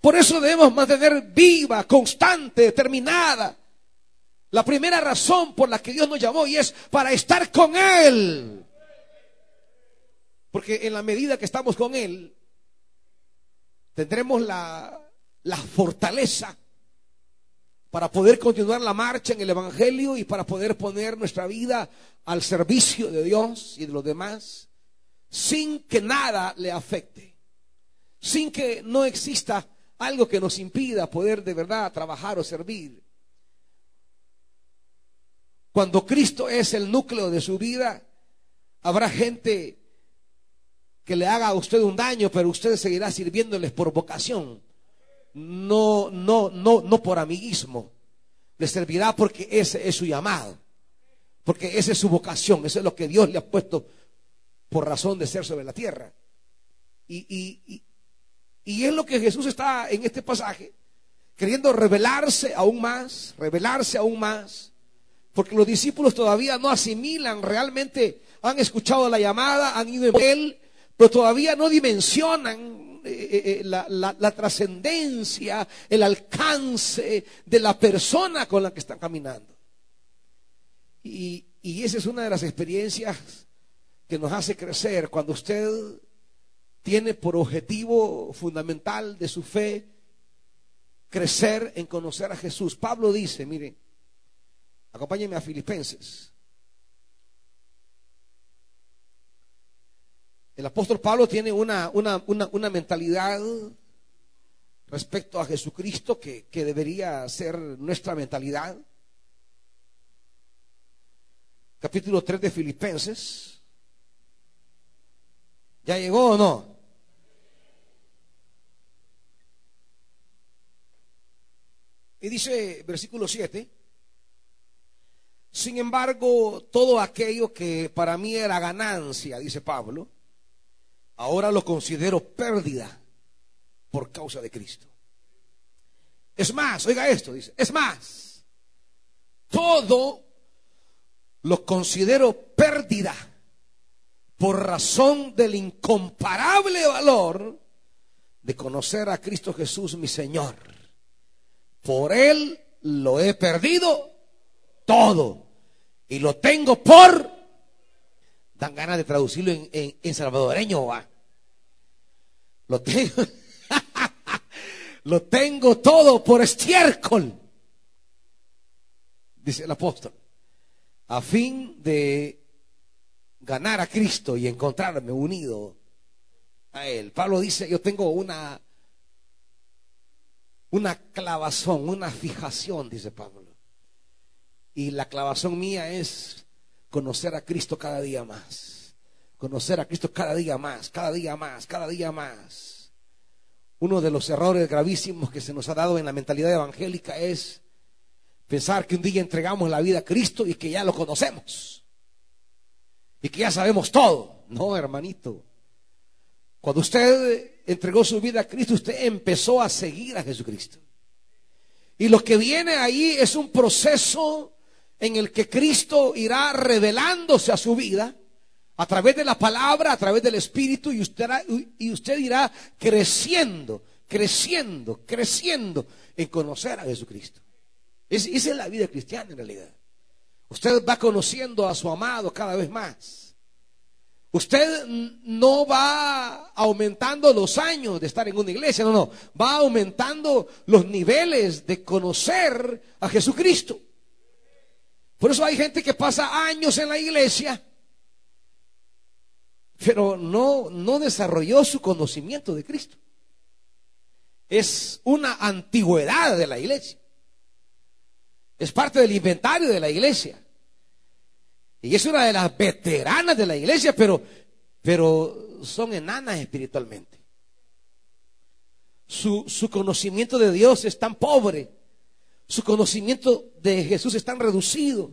Por eso debemos mantener viva, constante, determinada la primera razón por la que Dios nos llamó y es para estar con Él. Porque en la medida que estamos con Él, tendremos la, la fortaleza para poder continuar la marcha en el Evangelio y para poder poner nuestra vida al servicio de Dios y de los demás, sin que nada le afecte, sin que no exista algo que nos impida poder de verdad trabajar o servir. Cuando Cristo es el núcleo de su vida, habrá gente que le haga a usted un daño, pero usted seguirá sirviéndoles por vocación, no, no, no, no por amiguismo. Le servirá porque ese es su llamado, porque esa es su vocación, eso es lo que Dios le ha puesto por razón de ser sobre la tierra. Y, y, y es lo que Jesús está en este pasaje, queriendo revelarse aún más, revelarse aún más, porque los discípulos todavía no asimilan realmente han escuchado la llamada, han ido en él, pero todavía no dimensionan eh, eh, eh, la, la trascendencia, el alcance de la persona con la que están caminando. Y, y esa es una de las experiencias que nos hace crecer cuando usted tiene por objetivo fundamental de su fe crecer en conocer a Jesús. Pablo dice, mire, acompáñenme a Filipenses. El apóstol Pablo tiene una, una, una, mentalidad respecto a Jesucristo que, que debería ser nuestra mentalidad. Capítulo 3 de Filipenses. ¿Ya llegó o no? Y dice versículo 7, sin embargo, todo aquello que para mí era ganancia, dice Pablo, ahora lo considero pérdida por causa de Cristo. Es más, oiga esto, dice, es más, todo lo considero pérdida por razón del incomparable valor de conocer a Cristo Jesús, mi Señor. Por Él lo he perdido todo y lo tengo por... Dan ganas de traducirlo en, en, salvadoreño, va. Lo tengo, lo tengo todo por estiércol, dice el apóstol, a fin de ganar a Cristo y encontrarme unido a Él. Pablo dice, yo tengo una, una clavazón, una fijación, dice Pablo. Y la clavazón mía es conocer a Cristo cada día más. Conocer a Cristo cada día más, cada día más, cada día más. Uno de los errores gravísimos que se nos ha dado en la mentalidad evangélica es pensar que un día entregamos la vida a Cristo y que ya lo conocemos y que ya sabemos todo. No, hermanito. Cuando usted entregó su vida a Cristo, usted empezó a seguir a Jesucristo. Y lo que viene ahí es un proceso en el que Cristo irá revelándose a su vida a través de la palabra, a través del Espíritu, y usted, y usted irá creciendo, creciendo, creciendo en conocer a Jesucristo. esa es la vida cristiana en realidad. Usted va conociendo a su amado cada vez más. Usted no va aumentando los años de estar en una iglesia, no, no, va aumentando los niveles de conocer a Jesucristo. Por eso hay gente que pasa años en la iglesia, pero no, no desarrolló su conocimiento de Cristo. Es una antigüedad de la iglesia. Es parte del inventario de la iglesia. Y es una de las veteranas de la iglesia, pero, pero son enanas espiritualmente. Su, su conocimiento de Dios es tan pobre. Su conocimiento de Jesús es tan reducido.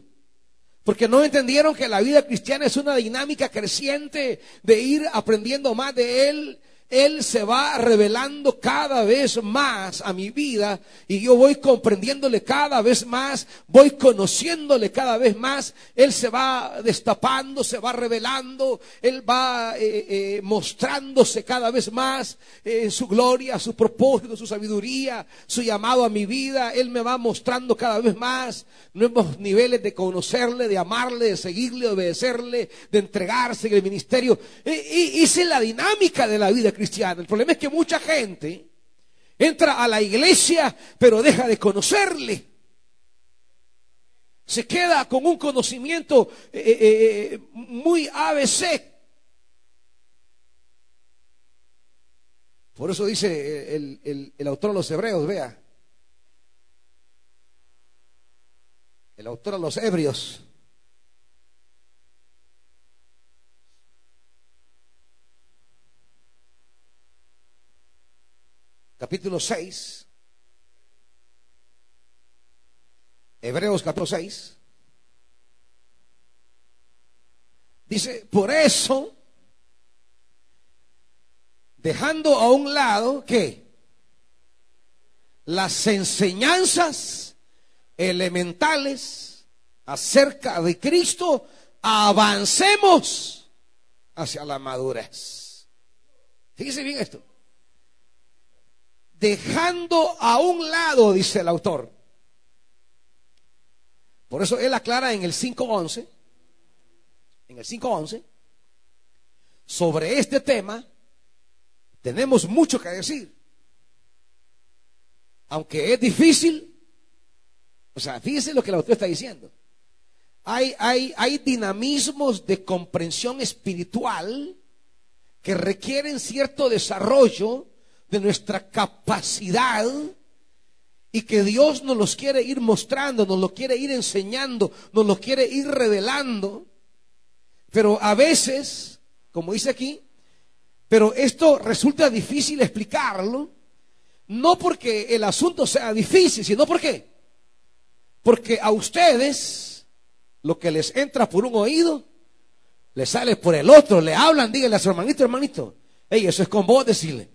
Porque no entendieron que la vida cristiana es una dinámica creciente de ir aprendiendo más de Él él se va revelando cada vez más a mi vida y yo voy comprendiéndole cada vez más, voy conociéndole cada vez más. Él se va destapando, se va revelando, Él va eh, eh, mostrándose cada vez más en su gloria, su propósito, su sabiduría, su llamado a mi vida. Él me va mostrando cada vez más nuevos niveles de conocerle, de amarle, de seguirle, de obedecerle, de entregarse en el ministerio. Esa es la dinámica de la vida cristiana. El problema es que mucha gente entra a la iglesia, pero deja de conocerle. Se queda con un conocimiento eh, eh, eh, muy ABC. Por eso dice el, el autor de los Hebreos, vea, el autor a los Ebrios. Capítulo 6. Hebreos capítulo 6. Dice, por eso, dejando a un lado que las enseñanzas elementales acerca de Cristo, avancemos hacia la madurez. Fíjese bien esto. Dejando a un lado, dice el autor. Por eso él aclara en el 5.11, en el 5.11, sobre este tema, tenemos mucho que decir. Aunque es difícil, o sea, fíjese lo que el autor está diciendo. Hay, hay, hay dinamismos de comprensión espiritual que requieren cierto desarrollo de nuestra capacidad y que Dios nos los quiere ir mostrando, nos lo quiere ir enseñando, nos lo quiere ir revelando. Pero a veces, como dice aquí, pero esto resulta difícil explicarlo, no porque el asunto sea difícil, sino porque porque a ustedes lo que les entra por un oído, les sale por el otro, le hablan, díganle a su hermanito, hermanito, hey, eso es con vos, decirle.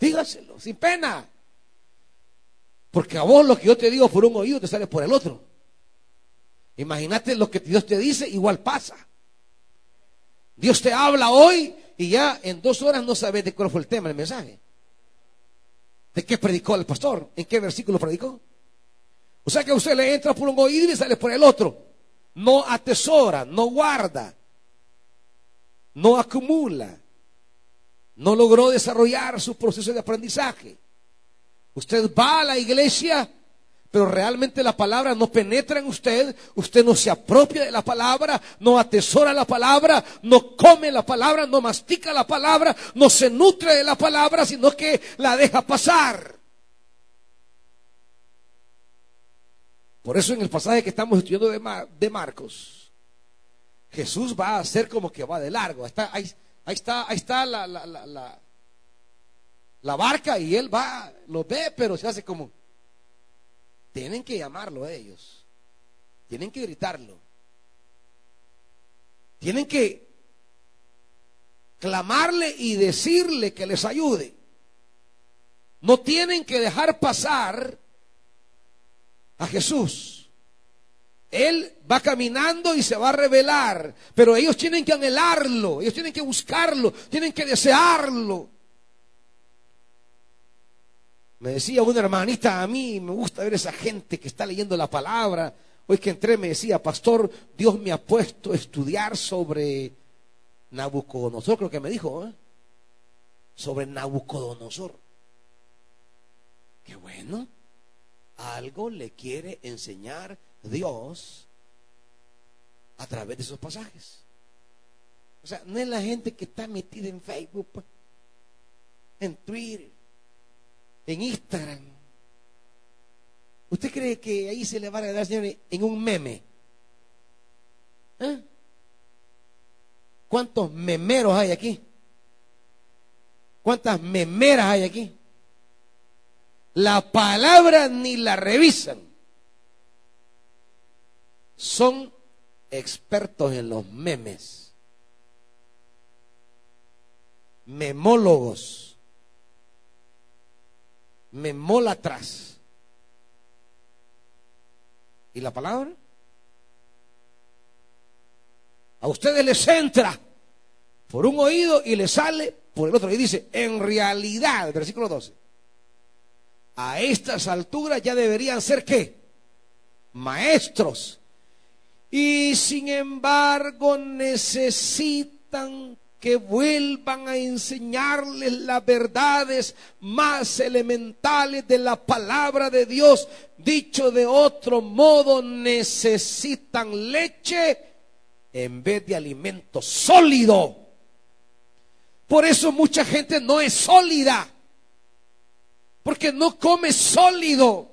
Dígaselo, sin pena. Porque a vos lo que yo te digo por un oído te sale por el otro. Imagínate lo que Dios te dice, igual pasa. Dios te habla hoy y ya en dos horas no sabes de cuál fue el tema, el mensaje. ¿De qué predicó el pastor? ¿En qué versículo predicó? O sea que usted le entra por un oído y le sale por el otro. No atesora, no guarda, no acumula, no logró desarrollar su proceso de aprendizaje. Usted va a la iglesia, pero realmente la palabra no penetra en usted, usted no se apropia de la palabra, no atesora la palabra, no come la palabra, no mastica la palabra, no se nutre de la palabra, sino que la deja pasar. Por eso en el pasaje que estamos estudiando de, Marcos, Jesús va a hacer como que va de largo. Está, ahí, está, ahí está la, la, la, barca y él va, lo ve, pero se hace como... Tienen que llamarlo a ellos. Tienen que gritarlo. Tienen que clamarle y decirle que les ayude. No tienen que dejar pasar a Jesús. Él va caminando y se va a revelar, pero ellos tienen que anhelarlo, ellos tienen que buscarlo, tienen que desearlo. Me decía una hermanita, a mí me gusta ver esa gente que está leyendo la palabra. Hoy que entré me decía, pastor, Dios me ha puesto a estudiar sobre Nabucodonosor, creo que me dijo, ¿eh? sobre Nabucodonosor. Qué bueno algo le quiere enseñar Dios a través de esos pasajes. O sea, no es la gente que está metida en Facebook, pues, en Twitter, en Instagram. ¿Usted cree que ahí se le va a dar, señor, en un meme? ¿Eh? ¿Cuántos memeros hay aquí? ¿Cuántas memeras hay aquí? la palabra ni la revisan. Son expertos en los memes, memólogos, memólatras. ¿Y la palabra? A ustedes les entra por un oído y les sale por el otro. Y dice, en realidad, versículo 12, a estas alturas ya deberían ser qué? Maestros. Y sin embargo necesitan que vuelvan a enseñarles las verdades más elementales de la palabra de Dios. Dicho de otro modo, necesitan leche en vez de alimento sólido. Por eso mucha gente no es sólida. Porque no come sólido.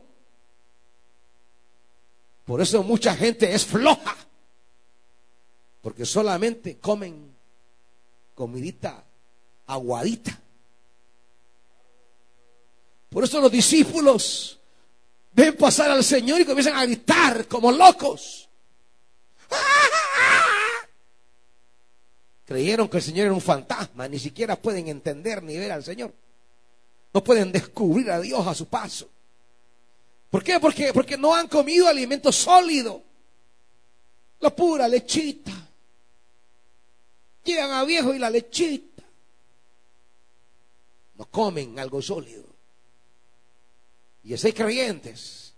Por eso mucha gente es floja. Porque solamente comen comidita aguadita. Por eso los discípulos ven pasar al Señor y comienzan a gritar como locos. Creyeron que el Señor era un fantasma, ni siquiera pueden entender ni ver al Señor. No pueden descubrir a Dios a su paso. ¿Por qué? Porque, porque no han comido alimento sólido. La pura lechita. Llegan a viejo y la lechita. No comen algo sólido. Y hay creyentes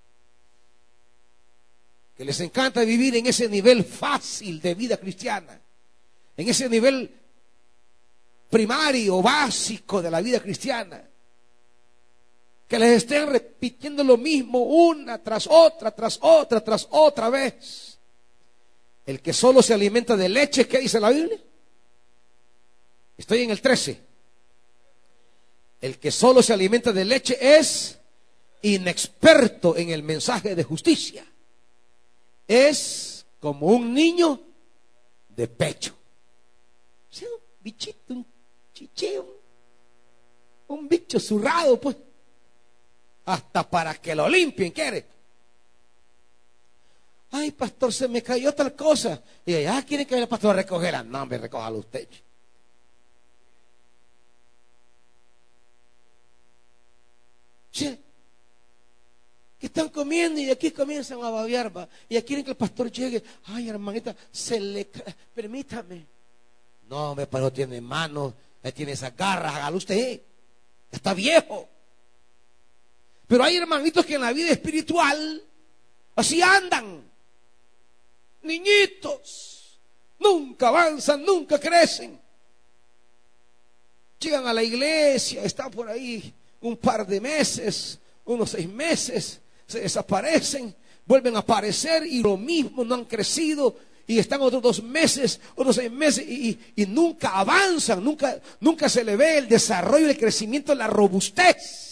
que les encanta vivir en ese nivel fácil de vida cristiana, en ese nivel primario, básico de la vida cristiana. Que les estén repitiendo lo mismo una tras otra, tras otra, tras otra vez. El que solo se alimenta de leche, ¿qué dice la Biblia? Estoy en el 13. El que solo se alimenta de leche es inexperto en el mensaje de justicia. Es como un niño de pecho. un bichito, un chicheo, un bicho zurrado, pues. Hasta para que lo limpien, quiere. Ay, pastor, se me cayó tal cosa. Y ya ah, quiere que el pastor recogerla. No, me recójalo usted. Sí que están comiendo y aquí comienzan a babear, y aquí quieren que el pastor llegue, ay hermanita, se le, permítame. No, me paró, tiene manos, tiene esas garras, hágalo usted, está viejo. Pero hay hermanitos que en la vida espiritual así andan, niñitos, nunca avanzan, nunca crecen. Llegan a la iglesia, están por ahí un par de meses, unos seis meses, se desaparecen, vuelven a aparecer y lo mismo, no han crecido y están otros dos meses, otros seis meses y, nunca avanzan, nunca, nunca se le ve el desarrollo, el crecimiento, la robustez.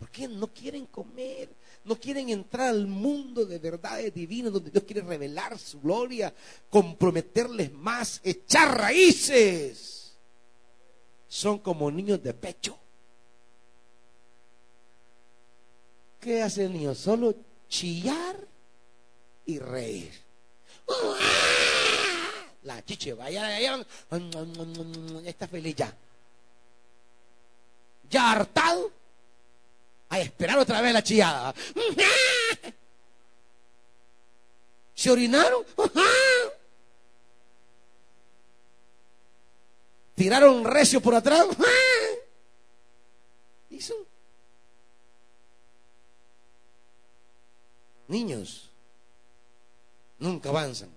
¿Por qué no quieren comer? No quieren entrar al mundo de verdades divinas donde Dios quiere revelar su gloria, comprometerles más, echar raíces. Son como niños de pecho. ¿Qué hace el niño? Solo chillar y reír. La chiche, vaya, vaya, está feliz ya. Ya hartado, a esperar otra vez la chillada. ¿Se orinaron? ¿Tiraron recio por atrás? Hizo niños nunca avanzan.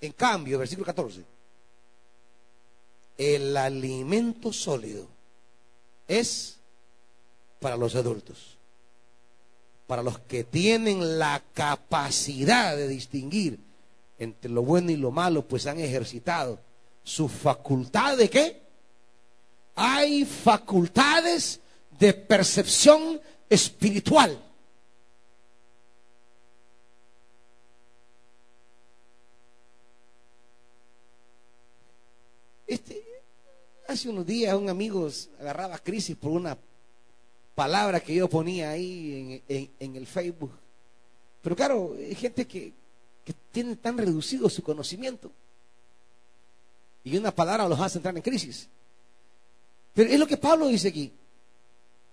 En cambio, versículo 14, el alimento sólido es para los adultos, para los que tienen la capacidad de distinguir entre lo bueno y lo malo, pues han ejercitado su facultad de qué? Hay facultades de percepción espiritual. Este, hace unos días un amigo agarraba crisis por una palabra que yo ponía ahí en, el Facebook. Pero claro, hay gente que, que tiene tan reducido su conocimiento. Y una palabra los hace entrar en crisis. Pero es lo que Pablo dice aquí.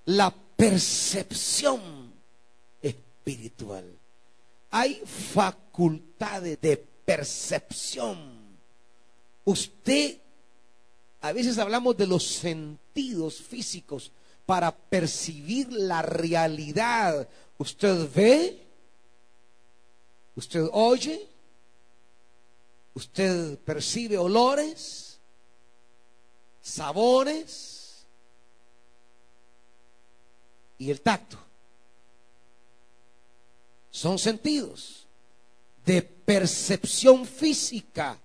La percepción espiritual. Hay facultades de percepción. Usted a veces hablamos de los sentidos físicos para percibir la realidad. Usted ve, usted oye, usted percibe olores, sabores y el tacto. Son sentidos de percepción física.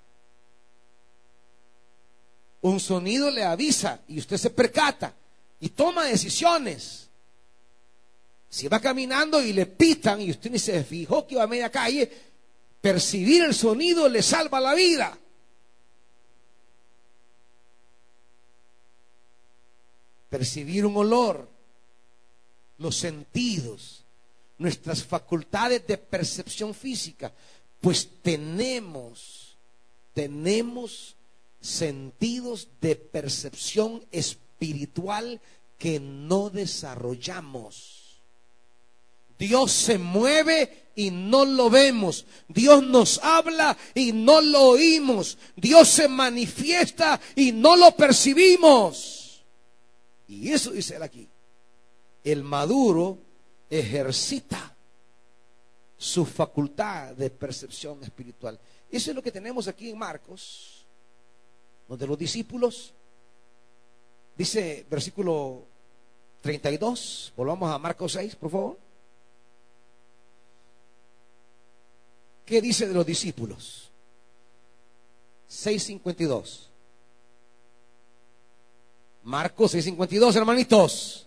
Un sonido le avisa y usted se percata y toma decisiones. Si va caminando y le pitan y usted ni se fijó que iba a media calle, percibir el sonido le salva la vida. Percibir un olor, los sentidos, nuestras facultades de percepción física, pues tenemos, tenemos sentidos de percepción espiritual que no desarrollamos. Dios se mueve y no lo vemos. Dios nos habla y no lo oímos. Dios se manifiesta y no lo percibimos. Y eso dice él aquí. El maduro ejercita su facultad de percepción espiritual. Eso es lo que tenemos aquí en Marcos, donde los discípulos, dice versículo 32, volvamos a Marcos 6, por favor. ¿Qué dice de los discípulos? 6.52. Marcos 6.52, hermanitos.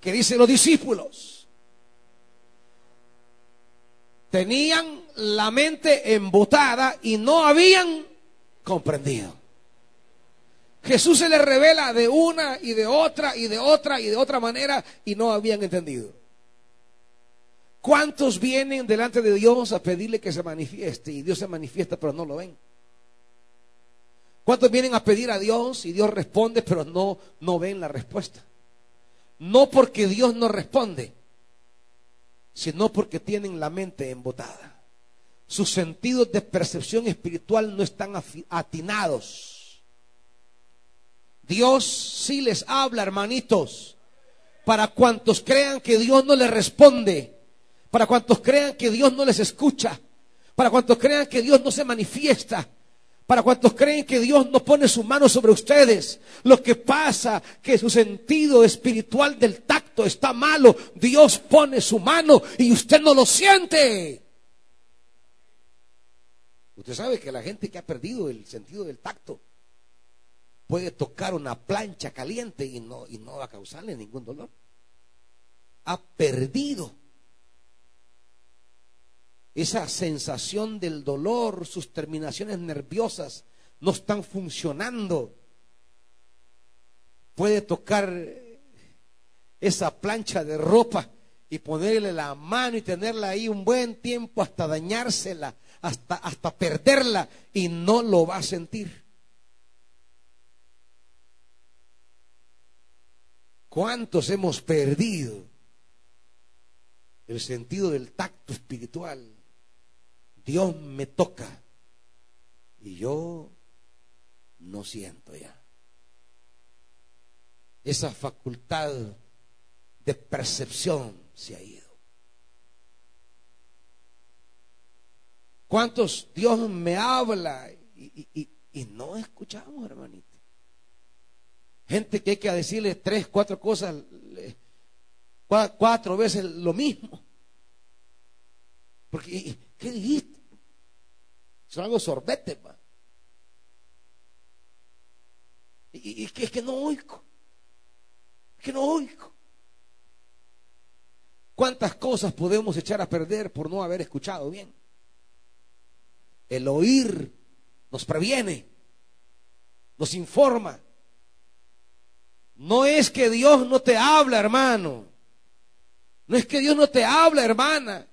¿Qué dice los discípulos? Tenían la mente embotada y no habían comprendido. Jesús se les revela de una y de otra y de otra y de otra manera y no habían entendido. ¿Cuántos vienen delante de Dios a pedirle que se manifieste y Dios se manifiesta pero no lo ven? ¿Cuántos vienen a pedir a Dios y Dios responde pero no, no ven la respuesta? No porque Dios no responde, sino porque tienen la mente embotada. Sus sentidos de percepción espiritual no están atinados. Dios sí les habla, hermanitos, para cuantos crean que Dios no les responde para cuantos crean que Dios no les escucha, para cuantos crean que Dios no se manifiesta, para cuantos creen que Dios no pone su mano sobre ustedes. Lo que pasa que su sentido espiritual del tacto está malo. Dios pone su mano y usted no lo siente. Usted sabe que la gente que ha perdido el sentido del tacto puede tocar una plancha caliente y no, y no va a causarle ningún dolor. Ha perdido esa sensación del dolor, sus terminaciones nerviosas no están funcionando. Puede tocar esa plancha de ropa y ponerle la mano y tenerla ahí un buen tiempo hasta dañársela, hasta, hasta perderla y no lo va a sentir. ¿Cuántos hemos perdido el sentido del tacto espiritual? Dios me toca y yo no siento ya. Esa facultad de percepción se ha ido. ¿Cuántos Dios me habla y, no escuchamos, hermanito? Gente que hay que decirle tres, cuatro cosas, cuatro veces lo mismo. Porque, ¿qué dijiste? Son algo sorbete, Y, que es que no oigo. Es que no oigo. ¿Cuántas cosas podemos echar a perder por no haber escuchado bien? El oír nos previene, nos informa. No es que Dios no te habla, hermano. No es que Dios no te habla, hermana.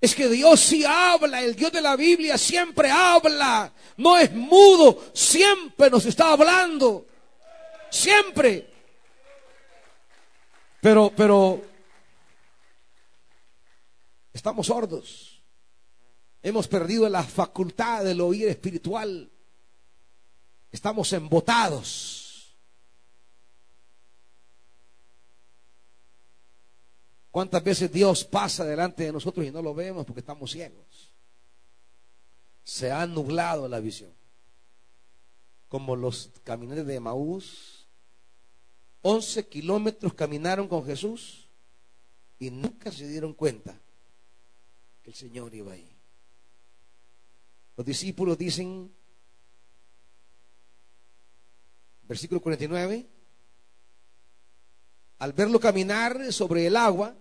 Es que Dios sí habla, el Dios de la Biblia siempre habla, no es mudo, siempre nos está hablando, siempre. Pero, pero, estamos sordos, hemos perdido la facultad del oír espiritual, estamos embotados. ¿Cuántas veces Dios pasa delante de nosotros y no lo vemos porque estamos ciegos? Se ha nublado la visión. Como los caminantes de Maús, 11 kilómetros caminaron con Jesús y nunca se dieron cuenta que el Señor iba ahí. Los discípulos dicen, versículo 49, al verlo caminar sobre el agua,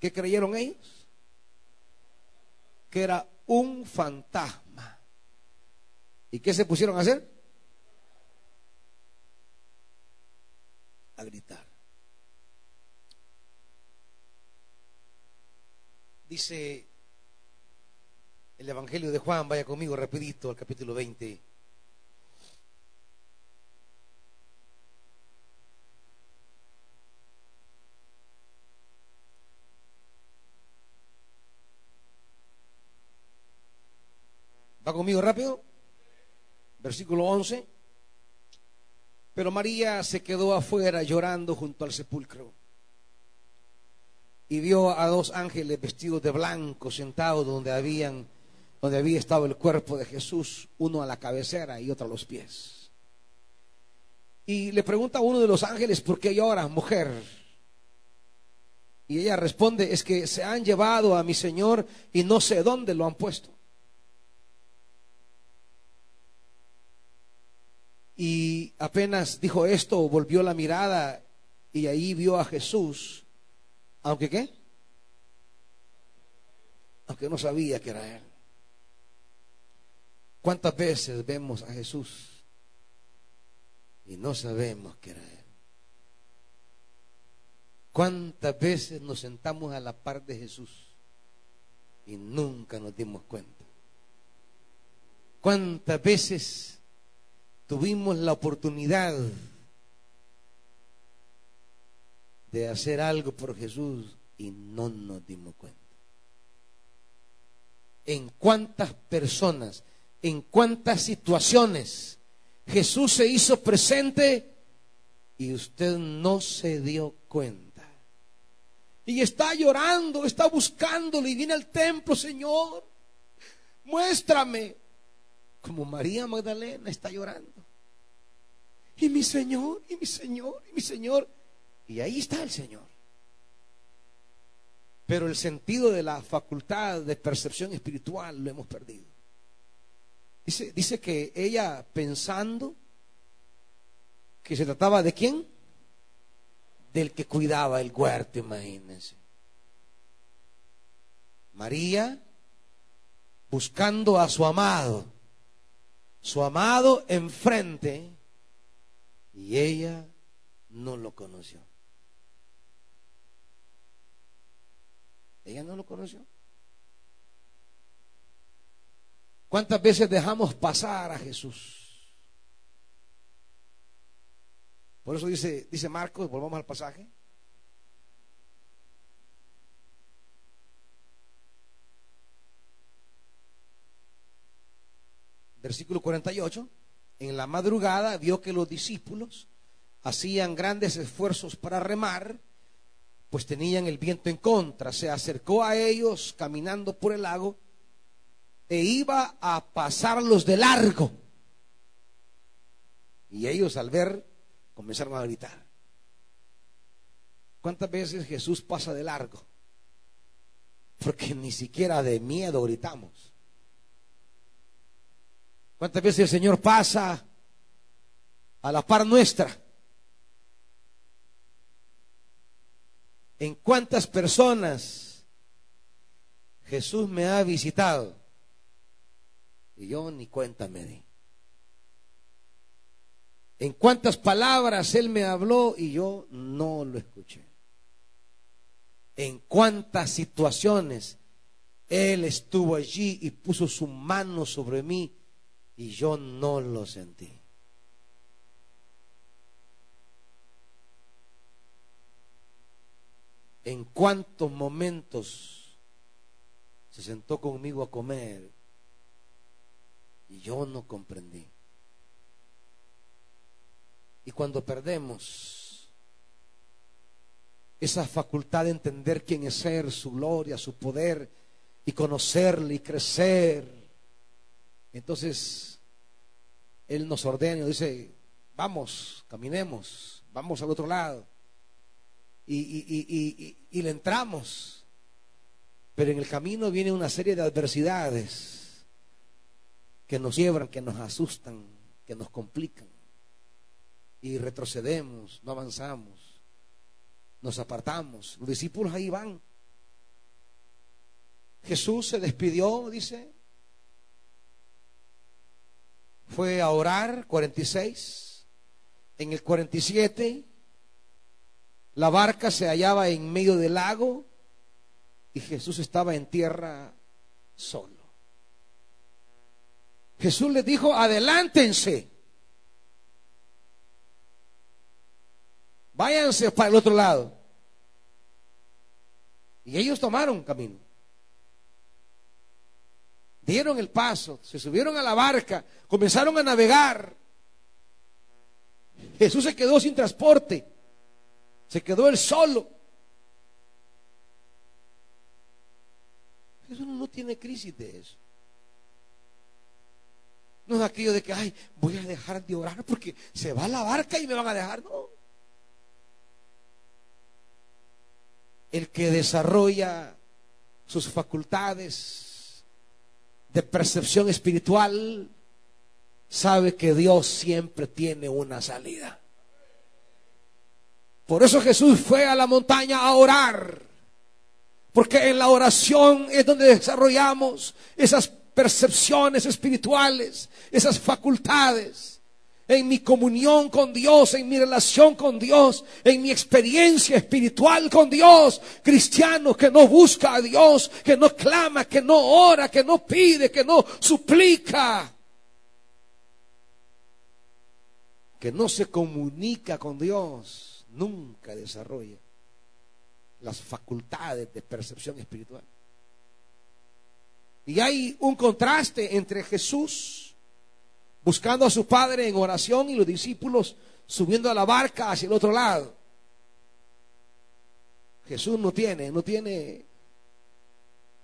¿Qué creyeron ellos? Que era un fantasma. ¿Y qué se pusieron a hacer? A gritar. Dice el Evangelio de Juan, vaya conmigo rapidito al capítulo 20. ¿Va conmigo rápido? Versículo 11. Pero María se quedó afuera llorando junto al sepulcro y vio a dos ángeles vestidos de blanco sentados donde habían donde había estado el cuerpo de Jesús, uno a la cabecera y otro a los pies. Y le pregunta a uno de los ángeles, ¿por qué llora, mujer? Y ella responde, es que se han llevado a mi Señor y no sé dónde lo han puesto. Y apenas dijo esto, volvió la mirada y ahí vio a Jesús, aunque qué, aunque no sabía que era él. ¿Cuántas veces vemos a Jesús y no sabemos que era él? ¿Cuántas veces nos sentamos a la par de Jesús y nunca nos dimos cuenta? ¿Cuántas veces tuvimos la oportunidad de hacer algo por Jesús y no nos dimos cuenta. En cuántas personas, en cuántas situaciones Jesús se hizo presente y usted no se dio cuenta. Y está llorando, está buscándole y viene al templo, Señor. Muéstrame. Como María Magdalena está llorando y mi Señor, y mi Señor, y mi Señor. Y ahí está el Señor. Pero el sentido de la facultad de percepción espiritual lo hemos perdido. Dice, dice que ella pensando que se trataba de quién? Del que cuidaba el huerto, imagínense. María buscando a su amado, su amado enfrente y ella no lo conoció. Ella no lo conoció. ¿Cuántas veces dejamos pasar a Jesús? Por eso dice, dice Marcos, volvamos al pasaje. Versículo 48 en la madrugada vio que los discípulos hacían grandes esfuerzos para remar, pues tenían el viento en contra. Se acercó a ellos caminando por el lago e iba a pasarlos de largo. Y ellos al ver comenzaron a gritar. ¿Cuántas veces Jesús pasa de largo? Porque ni siquiera de miedo gritamos. ¿Cuántas veces el Señor pasa a la par nuestra? ¿En cuántas personas Jesús me ha visitado? Y yo ni cuenta me di. ¿En cuántas palabras Él me habló y yo no lo escuché? ¿En cuántas situaciones Él estuvo allí y puso su mano sobre mí y yo no lo sentí. En cuántos momentos se sentó conmigo a comer y yo no comprendí. Y cuando perdemos esa facultad de entender quién es ser, su gloria, su poder, y conocerle y crecer, entonces él nos ordena dice, vamos, caminemos, vamos al otro lado. Y, le entramos. Pero en el camino viene una serie de adversidades que nos llevan, que nos asustan, que nos complican. Y retrocedemos, no avanzamos, nos apartamos. Los discípulos ahí van. Jesús se despidió, dice, fue a orar, 46. En el 47, la barca se hallaba en medio del lago y Jesús estaba en tierra solo. Jesús les dijo, adelántense. Váyanse para el otro lado. Y ellos tomaron camino. Dieron el paso, se subieron a la barca, comenzaron a navegar. Jesús se quedó sin transporte, se quedó él solo. Jesús no tiene crisis de eso. No es aquello de que, ay, voy a dejar de orar porque se va la barca y me van a dejar. No. El que desarrolla sus facultades de percepción espiritual sabe que Dios siempre tiene una salida. Por eso Jesús fue a la montaña a orar. Porque en la oración es donde desarrollamos esas percepciones espirituales, esas facultades, en mi comunión con Dios, en mi relación con Dios, en mi experiencia espiritual con Dios, cristiano que no busca a Dios, que no clama, que no ora, que no pide, que no suplica, que no se comunica con Dios, nunca desarrolla las facultades de percepción espiritual. Y hay un contraste entre Jesús buscando a su Padre en oración y los discípulos subiendo a la barca hacia el otro lado. Jesús no tiene, no tiene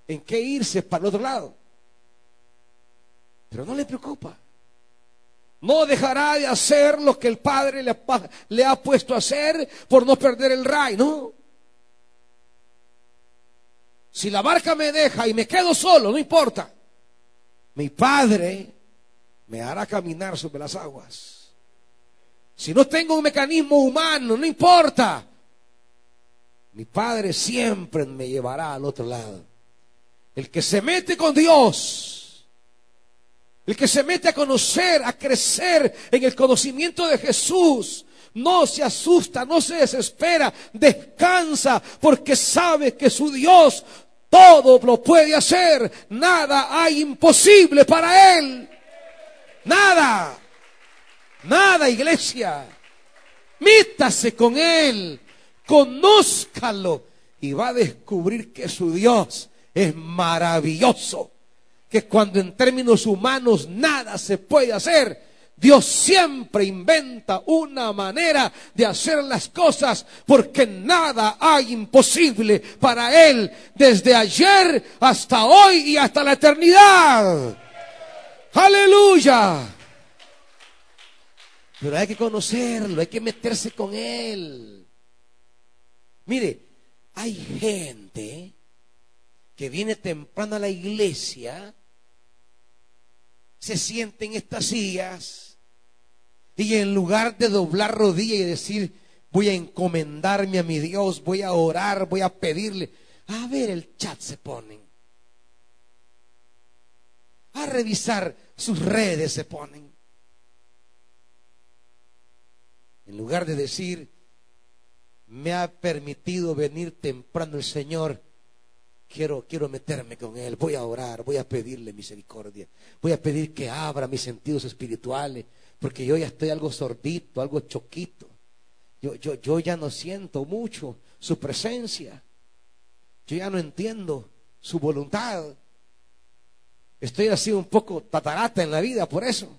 en qué irse para el otro lado. Pero no le preocupa. No dejará de hacer lo que el Padre le, ha puesto a hacer por no perder el ray, ¿no? Si la barca me deja y me quedo solo, no importa. Mi Padre me hará caminar sobre las aguas. Si no tengo un mecanismo humano, no importa. Mi Padre siempre me llevará al otro lado. El que se mete con Dios, el que se mete a conocer, a crecer en el conocimiento de Jesús, no se asusta, no se desespera, descansa porque sabe que su Dios todo lo puede hacer. Nada hay imposible para Él. Nada. Nada, iglesia. Mítase con Él. Conózcalo. Y va a descubrir que su Dios es maravilloso. Que cuando en términos humanos nada se puede hacer, Dios siempre inventa una manera de hacer las cosas porque nada hay imposible para Él desde ayer hasta hoy y hasta la eternidad. Aleluya. Pero hay que conocerlo, hay que meterse con Él. Mire, hay gente que viene temprano a la iglesia, se siente en estas sillas y en lugar de doblar rodilla y decir, voy a encomendarme a mi Dios, voy a orar, voy a pedirle, a ver el chat se ponen. A revisar sus redes se ponen. En lugar de decir, me ha permitido venir temprano el Señor, quiero, quiero meterme con Él, voy a orar, voy a pedirle misericordia, voy a pedir que abra mis sentidos espirituales, porque yo ya estoy algo sordito, algo choquito. Yo, yo, yo ya no siento mucho su presencia. Yo ya no entiendo su voluntad. Estoy así un poco tatarata en la vida por eso.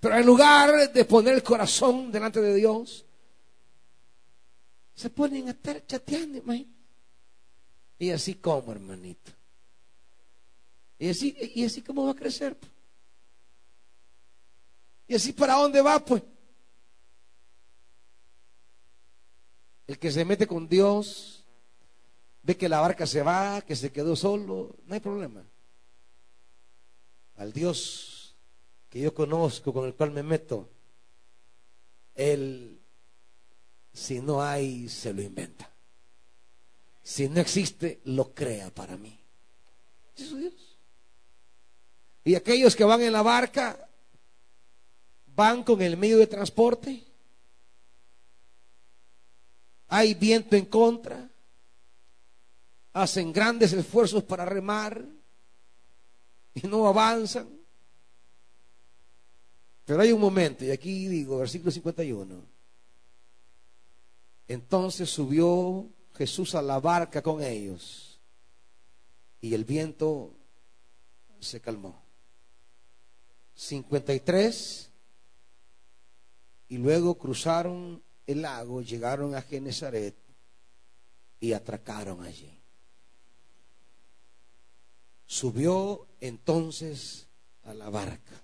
Pero en lugar de poner el corazón delante de Dios, se ponen a estar chateando, Y así como, hermanito. Y así, y así como va a crecer. ¿Y así para dónde va, pues? El que se mete con Dios, ve que la barca se va, que se quedó solo, no hay problema. Al Dios que yo conozco, con el cual me meto, Él, si no hay, se lo inventa. Si no existe, lo crea para mí. Y aquellos que van en la barca, van con el medio de transporte, hay viento en contra, hacen grandes esfuerzos para remar y no avanzan. Pero hay un momento, y aquí digo, versículo 51. Entonces subió Jesús a la barca con ellos y el viento se calmó. 53 y luego cruzaron el lago, llegaron a Genezaret y atracaron allí. Subió entonces a la barca.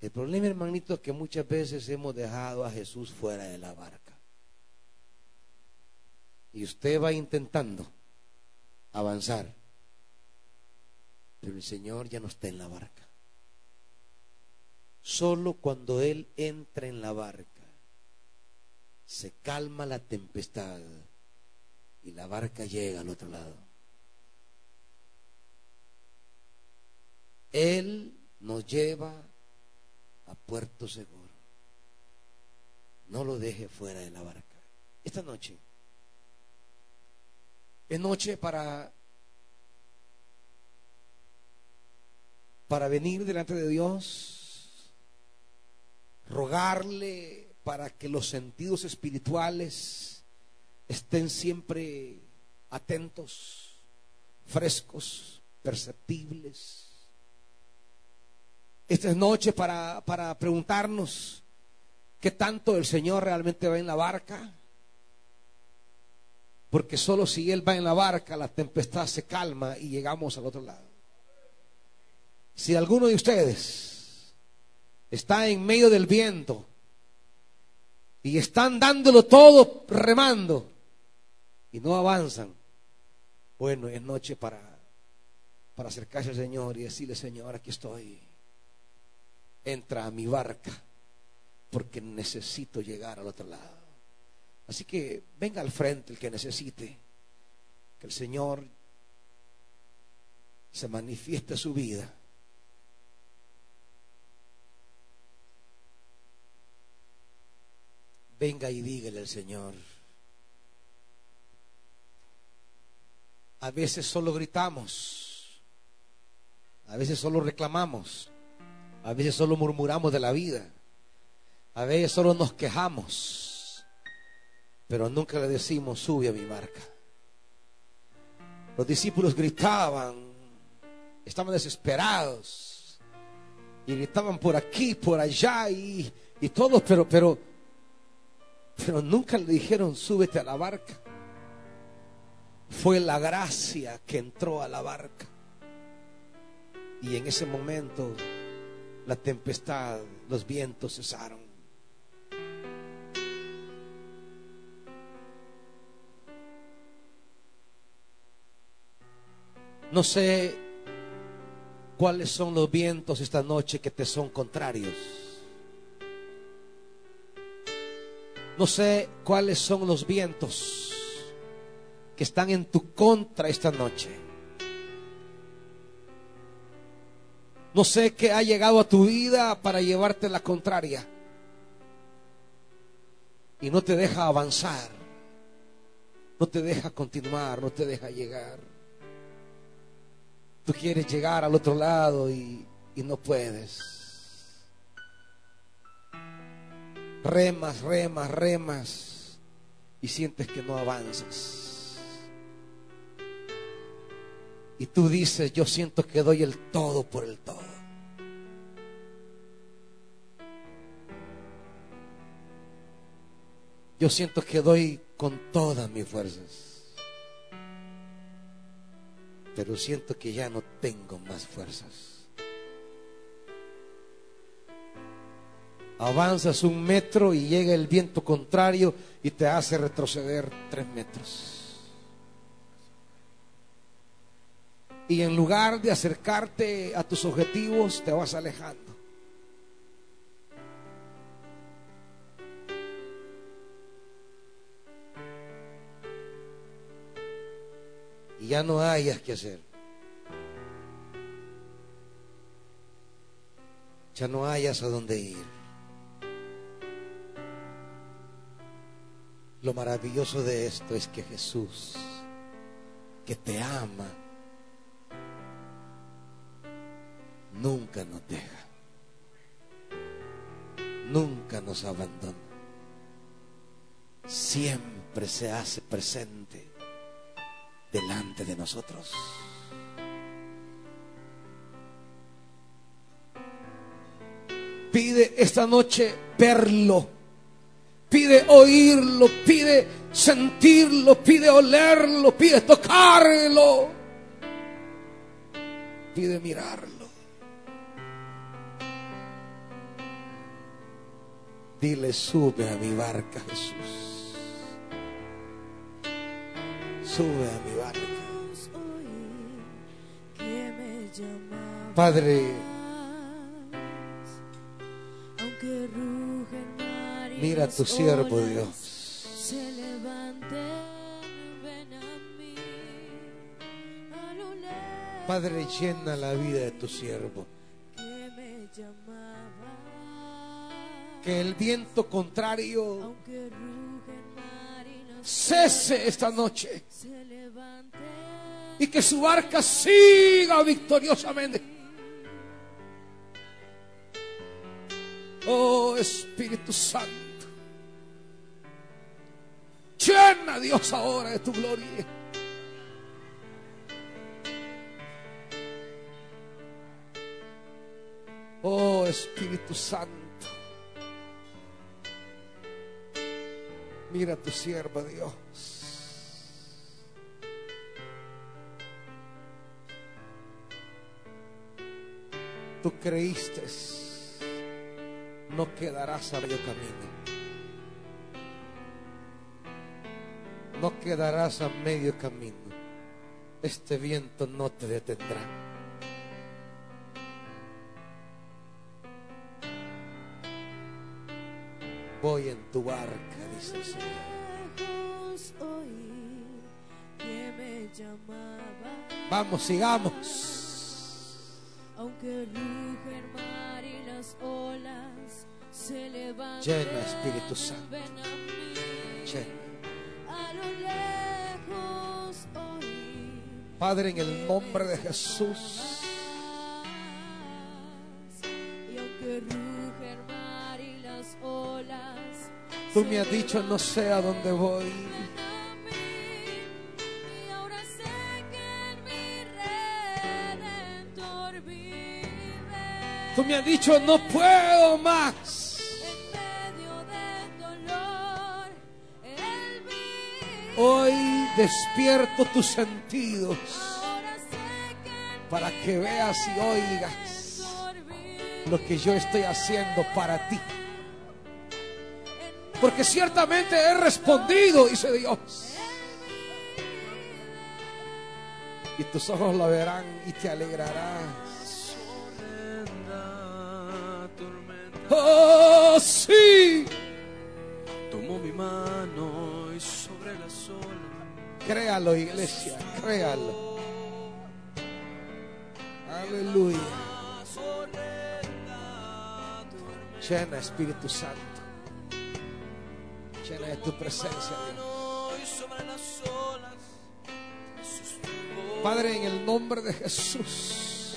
El problema, hermanito, es que muchas veces hemos dejado a Jesús fuera de la barca. Y usted va intentando avanzar, pero el Señor ya no está en la barca. Solo cuando Él entra en la barca, se calma la tempestad y la barca llega al otro lado. Él nos lleva a puerto seguro. No lo deje fuera de la barca. Esta noche es noche para para venir delante de Dios, rogarle para que los sentidos espirituales estén siempre atentos, frescos, perceptibles esta es noche para, para preguntarnos qué tanto el Señor realmente va en la barca. Porque solo si Él va en la barca, la tempestad se calma y llegamos al otro lado. Si alguno de ustedes está en medio del viento y están dándolo todo remando y no avanzan, bueno, es noche para, para acercarse al Señor y decirle, Señor, aquí estoy entra a mi barca porque necesito llegar al otro lado. Así que venga al frente el que necesite que el Señor se manifieste su vida. Venga y dígale al Señor. A veces solo gritamos, a veces solo reclamamos. A veces solo murmuramos de la vida. A veces solo nos quejamos. Pero nunca le decimos, sube a mi barca. Los discípulos gritaban, estaban desesperados. Y gritaban por aquí, por allá y, y todos, pero, pero, pero nunca le dijeron, súbete a la barca. Fue la gracia que entró a la barca. Y en ese momento la tempestad, los vientos cesaron. No sé cuáles son los vientos esta noche que te son contrarios. No sé cuáles son los vientos que están en tu contra esta noche. No sé qué ha llegado a tu vida para llevarte la contraria. Y no te deja avanzar. No te deja continuar, no te deja llegar. Tú quieres llegar al otro lado y, y no puedes. Remas, remas, remas y sientes que no avanzas. Y tú dices, yo siento que doy el todo por el todo. Yo siento que doy con todas mis fuerzas. Pero siento que ya no tengo más fuerzas. Avanzas un metro y llega el viento contrario y te hace retroceder tres metros. Y en lugar de acercarte a tus objetivos, te vas alejando. Y ya no hayas que hacer. Ya no hayas a dónde ir. Lo maravilloso de esto es que Jesús, que te ama, nunca nos deja, nunca nos abandona, siempre se hace presente delante de nosotros. Pide esta noche verlo, pide oírlo, pide sentirlo, pide olerlo, pide tocarlo, pide mirarlo. Dile, sube a mi barca, Jesús. Sube a mi barca. Padre, mira a tu siervo, Dios. Padre, llena la vida de tu siervo. Que el viento contrario cese esta noche. Y que su barca siga victoriosamente. Oh Espíritu Santo. Llena Dios ahora de tu gloria. Oh Espíritu Santo. Mira tu sierva Dios. Tú creíste, no quedarás a medio camino. No quedarás a medio camino. Este viento no te detendrá. Voy en tu barca, el Señor. Vamos, sigamos. Aunque ruge el mar y las olas se levantan. Llena, Espíritu Santo. ven a mí. Llena. A lo lejos oí Padre, en el nombre de Jesús, tú me has dicho, no sé a dónde voy. Tú me has dicho, no puedo más. Hoy despierto tus sentidos para que veas y oigas lo que yo estoy haciendo para ti. Porque ciertamente he respondido, dice Dios. Y tus ojos la verán y te alegrarás. Oh, sí. Tomó mi mano y sobre las olas Créalo, iglesia, créalo. Aleluya. Llena, Espíritu Santo. Llena de tu presencia. Padre, en el nombre de Jesús,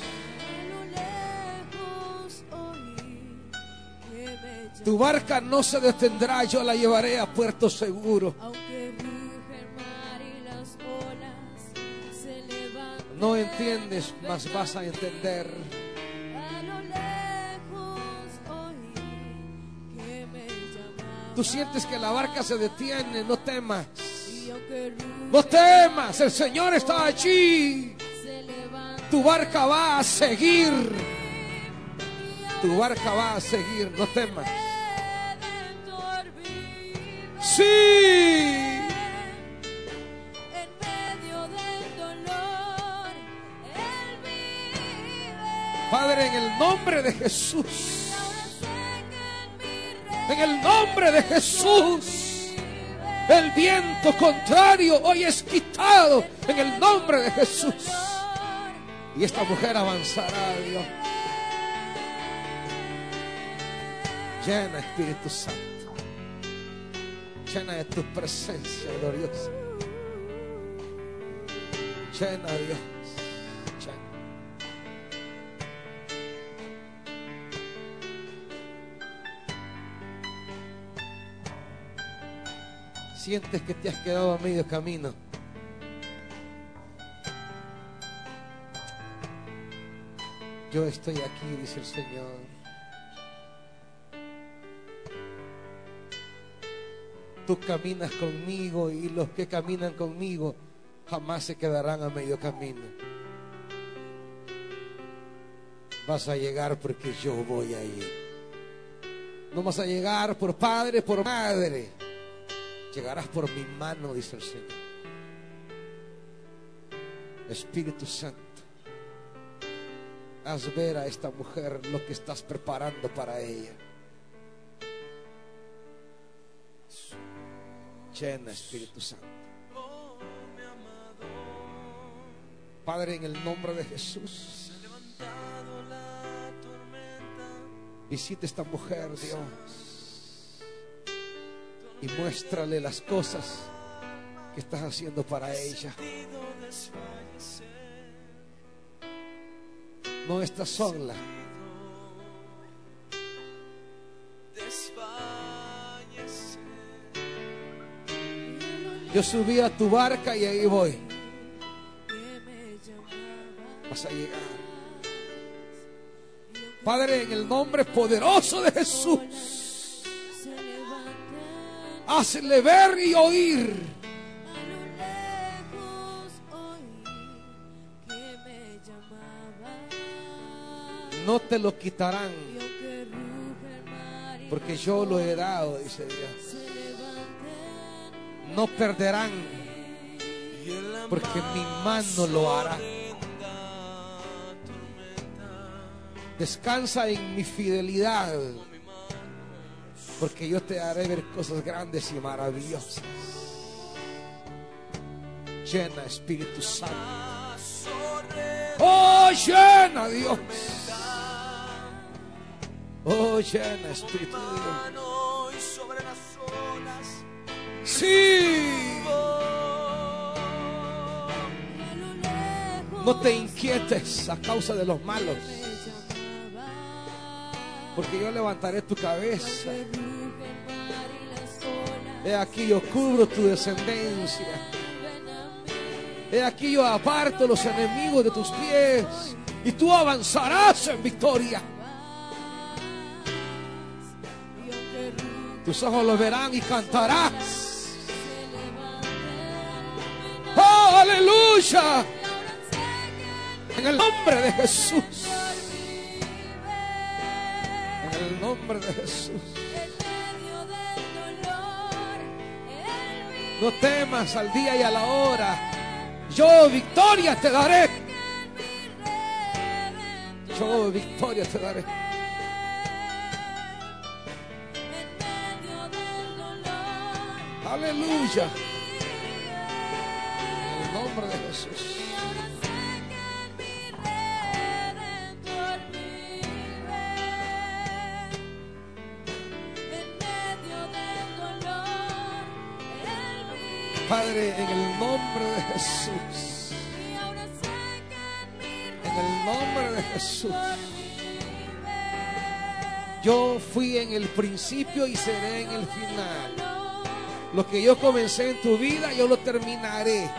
tu barca no se detendrá, yo la llevaré a puerto seguro. No entiendes, mas vas a entender. Tú sientes que la barca se detiene, no temas. No temas, el Señor está allí. Tu barca va a seguir. Tu barca va a seguir, no temas. Sí. en medio del dolor. Él vive. Padre, en el nombre de Jesús. En el nombre de Jesús. El viento contrario hoy es quitado en el nombre de Jesús. Y esta mujer avanzará, Dios. Llena, Espíritu Santo. Llena de tu presencia gloriosa. Llena, Dios. sientes que te has quedado a medio camino. Yo estoy aquí, dice el Señor. Tú caminas conmigo y los que caminan conmigo jamás se quedarán a medio camino. Vas a llegar porque yo voy ahí. No vas a llegar por padre, por madre. Llegarás por mi mano, dice el Señor. Espíritu Santo, haz ver a esta mujer lo que estás preparando para ella. Llena, Espíritu Santo. Padre, en el nombre de Jesús, visita esta mujer, Dios, y muéstrale las cosas que estás haciendo para ella. No estás sola. Yo subí a tu barca y ahí voy. Vas a llegar. Padre, en el nombre poderoso de Jesús, hazle ver y oír no te lo quitarán, porque yo lo he dado, dice Dios. No perderán, porque mi mano lo hará. Descansa en mi fidelidad, porque yo te haré ver cosas grandes y maravillosas. Llena, Espíritu Santo. Oh, llena, Dios. Oh, llena, Espíritu Dios. Sí. No te inquietes a causa de los malos, porque yo levantaré tu cabeza. He aquí yo cubro tu descendencia. He aquí yo aparto los enemigos de tus pies y tú avanzarás en victoria. Tus ojos lo verán y cantarás. ¡Oh, aleluya! En el nombre de Jesús. El nombre de Jesús. No temas al día y a la hora. Yo victoria te daré. Yo victoria te daré. Aleluya. En el nombre de Jesús. Nombre de Jesús. En el nombre de Jesús. Yo fui en el principio y seré en el final. Lo que yo comencé en tu vida, yo lo terminaré.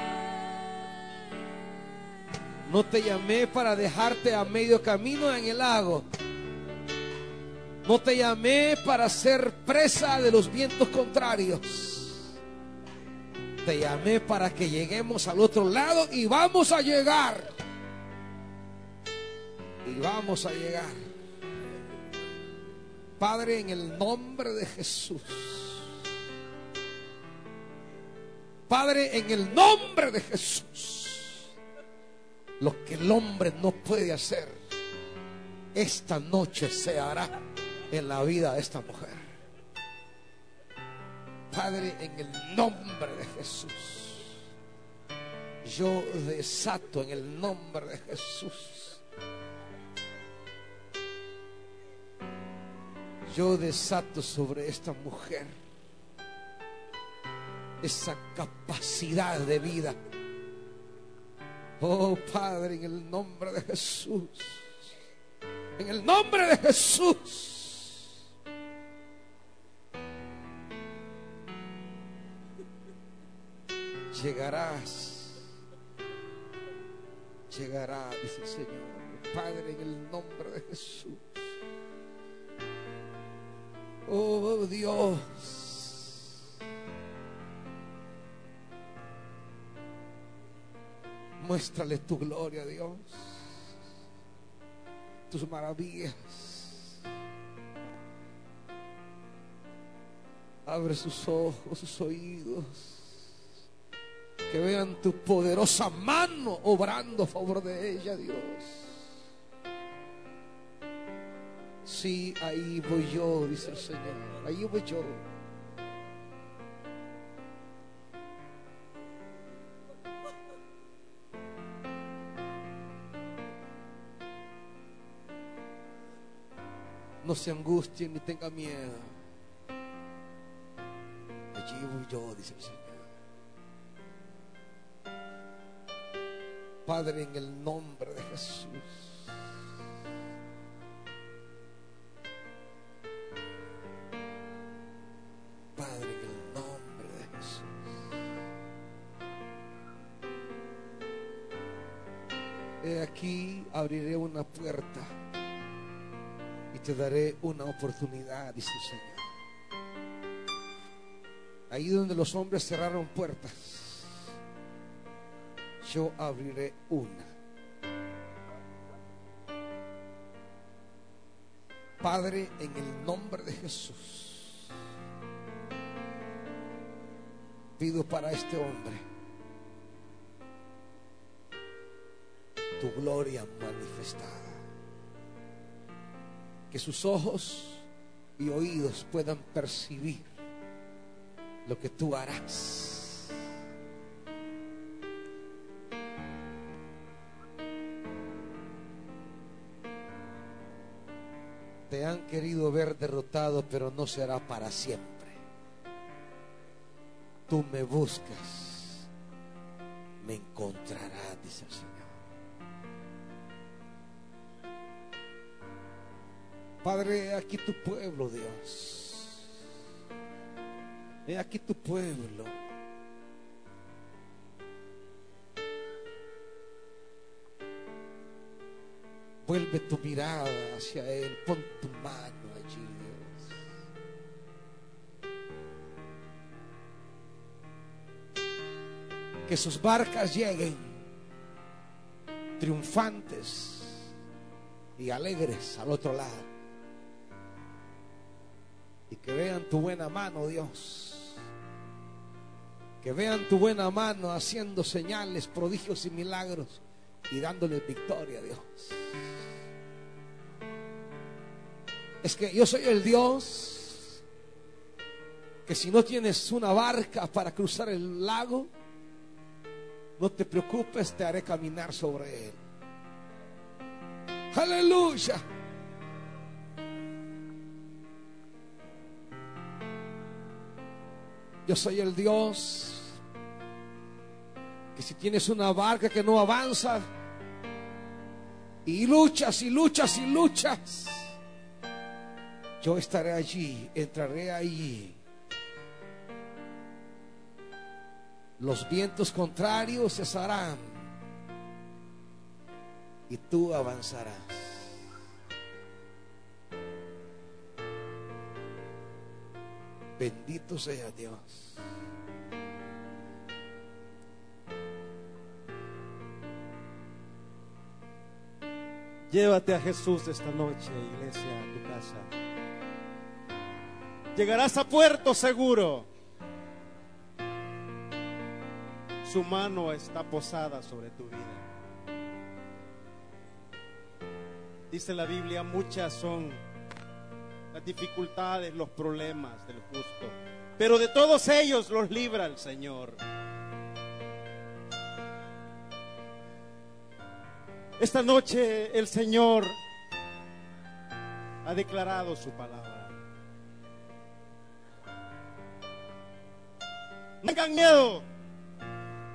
No te llamé para dejarte a medio camino en el lago. No te llamé para ser presa de los vientos contrarios. Te llamé para que lleguemos al otro lado y vamos a llegar. Y vamos a llegar. Padre, en el nombre de Jesús. Padre, en el nombre de Jesús, lo que el hombre no puede hacer, esta noche se hará en la vida de esta mujer. Padre, en el nombre de Jesús, yo desato en el nombre de Jesús. Yo desato sobre esta mujer esa capacidad de vida. Oh Padre, en el nombre de Jesús. En el nombre de Jesús. llegarás, llegará, dice el Señor, Padre, en el nombre de Jesús. Oh Dios, muéstrale tu gloria, Dios, tus maravillas. Abre sus ojos, sus oídos que vean tu poderosa mano obrando a favor de ella, Dios. Sí, ahí voy yo, dice el Señor. Ahí voy yo. No se angustie ni tenga miedo. Allí voy yo, dice el Señor. Padre, en el nombre de Jesús. Padre, en el nombre de Jesús. He aquí, abriré una puerta y te daré una oportunidad, dice el Señor. Ahí donde los hombres cerraron puertas, yo abriré una. Padre, en el nombre de Jesús, pido para este hombre tu gloria manifestada. Que sus ojos y oídos puedan percibir lo que tú harás. Han querido ver derrotado, pero no será para siempre. Tú me buscas, me encontrarás, dice el Señor. Padre, aquí tu pueblo, Dios. He aquí tu pueblo. Vuelve tu mirada hacia Él. Pon tu mano allí, Dios. Que sus barcas lleguen triunfantes y alegres al otro lado. Y que vean tu buena mano, Dios. Que vean tu buena mano haciendo señales, prodigios y milagros y dándoles victoria a Dios. Es que yo soy el Dios que si no tienes una barca para cruzar el lago, no te preocupes, te haré caminar sobre él. Aleluya. Yo soy el Dios que si tienes una barca que no avanza y luchas y luchas y luchas, yo estaré allí, entraré allí. Los vientos contrarios cesarán y tú avanzarás. Bendito sea Dios. Llévate a Jesús esta noche, iglesia, a tu casa. Llegarás a puerto seguro. Su mano está posada sobre tu vida. Dice la Biblia, muchas son las dificultades, los problemas del justo. Pero de todos ellos los libra el Señor. Esta noche el Señor ha declarado su palabra. No tengan miedo,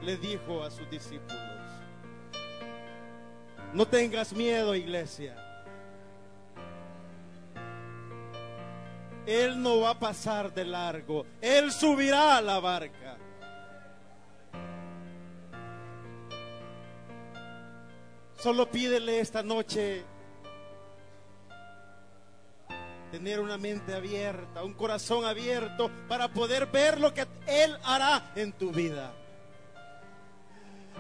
le dijo a sus discípulos. No tengas miedo, iglesia. Él no va a pasar de largo. Él subirá a la barca. Solo pídele esta noche tener una mente abierta, un corazón abierto para poder ver lo que Él hará en tu vida.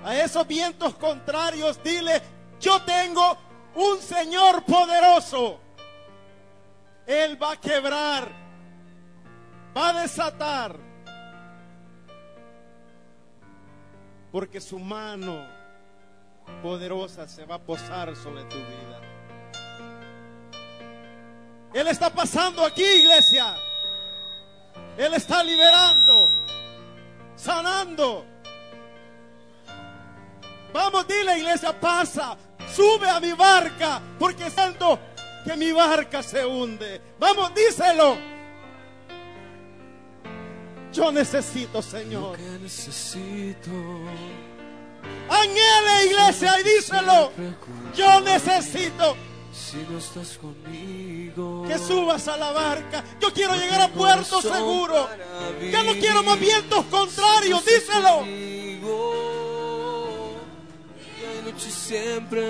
A esos vientos contrarios, dile, yo tengo un Señor poderoso. Él va a quebrar, va a desatar. Porque su mano poderosa se va a posar sobre tu vida. Él está pasando aquí, iglesia. Él está liberando, sanando. Vamos, dile, iglesia, pasa, sube a mi barca, porque siento que mi barca se hunde. Vamos, díselo. Yo necesito, Señor. que necesito. Añele, iglesia, y díselo. Yo necesito Si no estás conmigo, que subas a la barca. Yo quiero llegar a puerto seguro. Ya no quiero más vientos contrarios, díselo.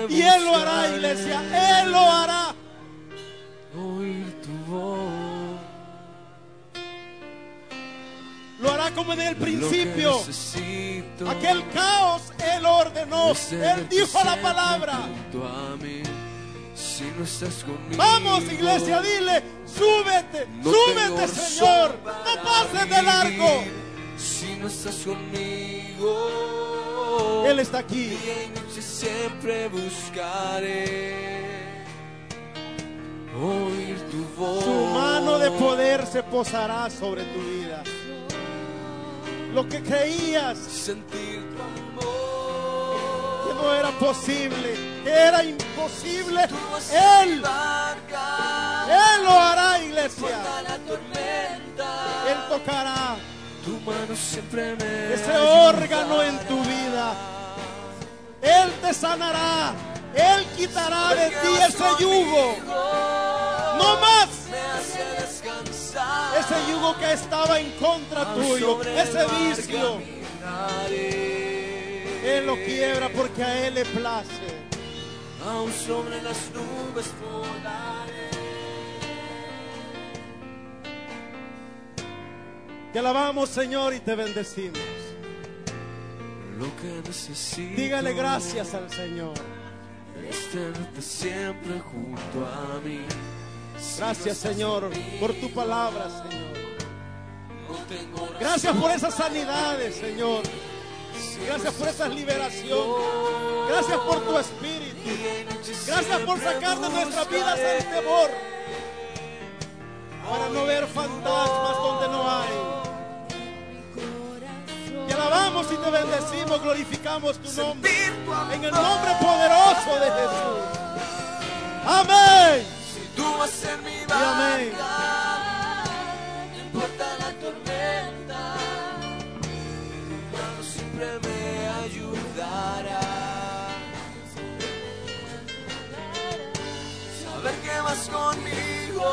Y Él lo hará, iglesia. Él lo hará. Como en el principio. Aquel caos Él ordenó. Él dijo la palabra. Vamos, iglesia, dile. Súbete, súbete, Señor. No pases de largo. Si no estás conmigo, Él está aquí. Siempre buscaré oír tu voz. Su mano de poder se posará sobre tu vida. Lo que creías sentir tu que amor. no era posible, que era imposible, Él, Él lo hará, iglesia. Él tocará Tu mano siempre me ese órgano en tu vida. Él te sanará. Él quitará de ti ese yugo. No más. Ese yugo que estaba en contra tuyo, ese vicio. Él lo quiebra porque a Él le place. Aún sobre las nubes volaré. Te alabamos, Señor, y te bendecimos. Lo que necesito Dígale gracias al Señor. es tenerte siempre junto a mí. Gracias, Señor, por tu palabra, Señor. Gracias por esas sanidades, Señor. Gracias por esa liberación. Gracias por tu espíritu. Gracias por sacar de nuestras vidas el temor. Para no ver fantasmas donde no hay. Te alabamos y te bendecimos, glorificamos tu nombre. En el nombre poderoso de Jesús. Amén. Tú vas a ser mi barca, no importa la tormenta, tu mano siempre me ayudará. Saber que vas conmigo,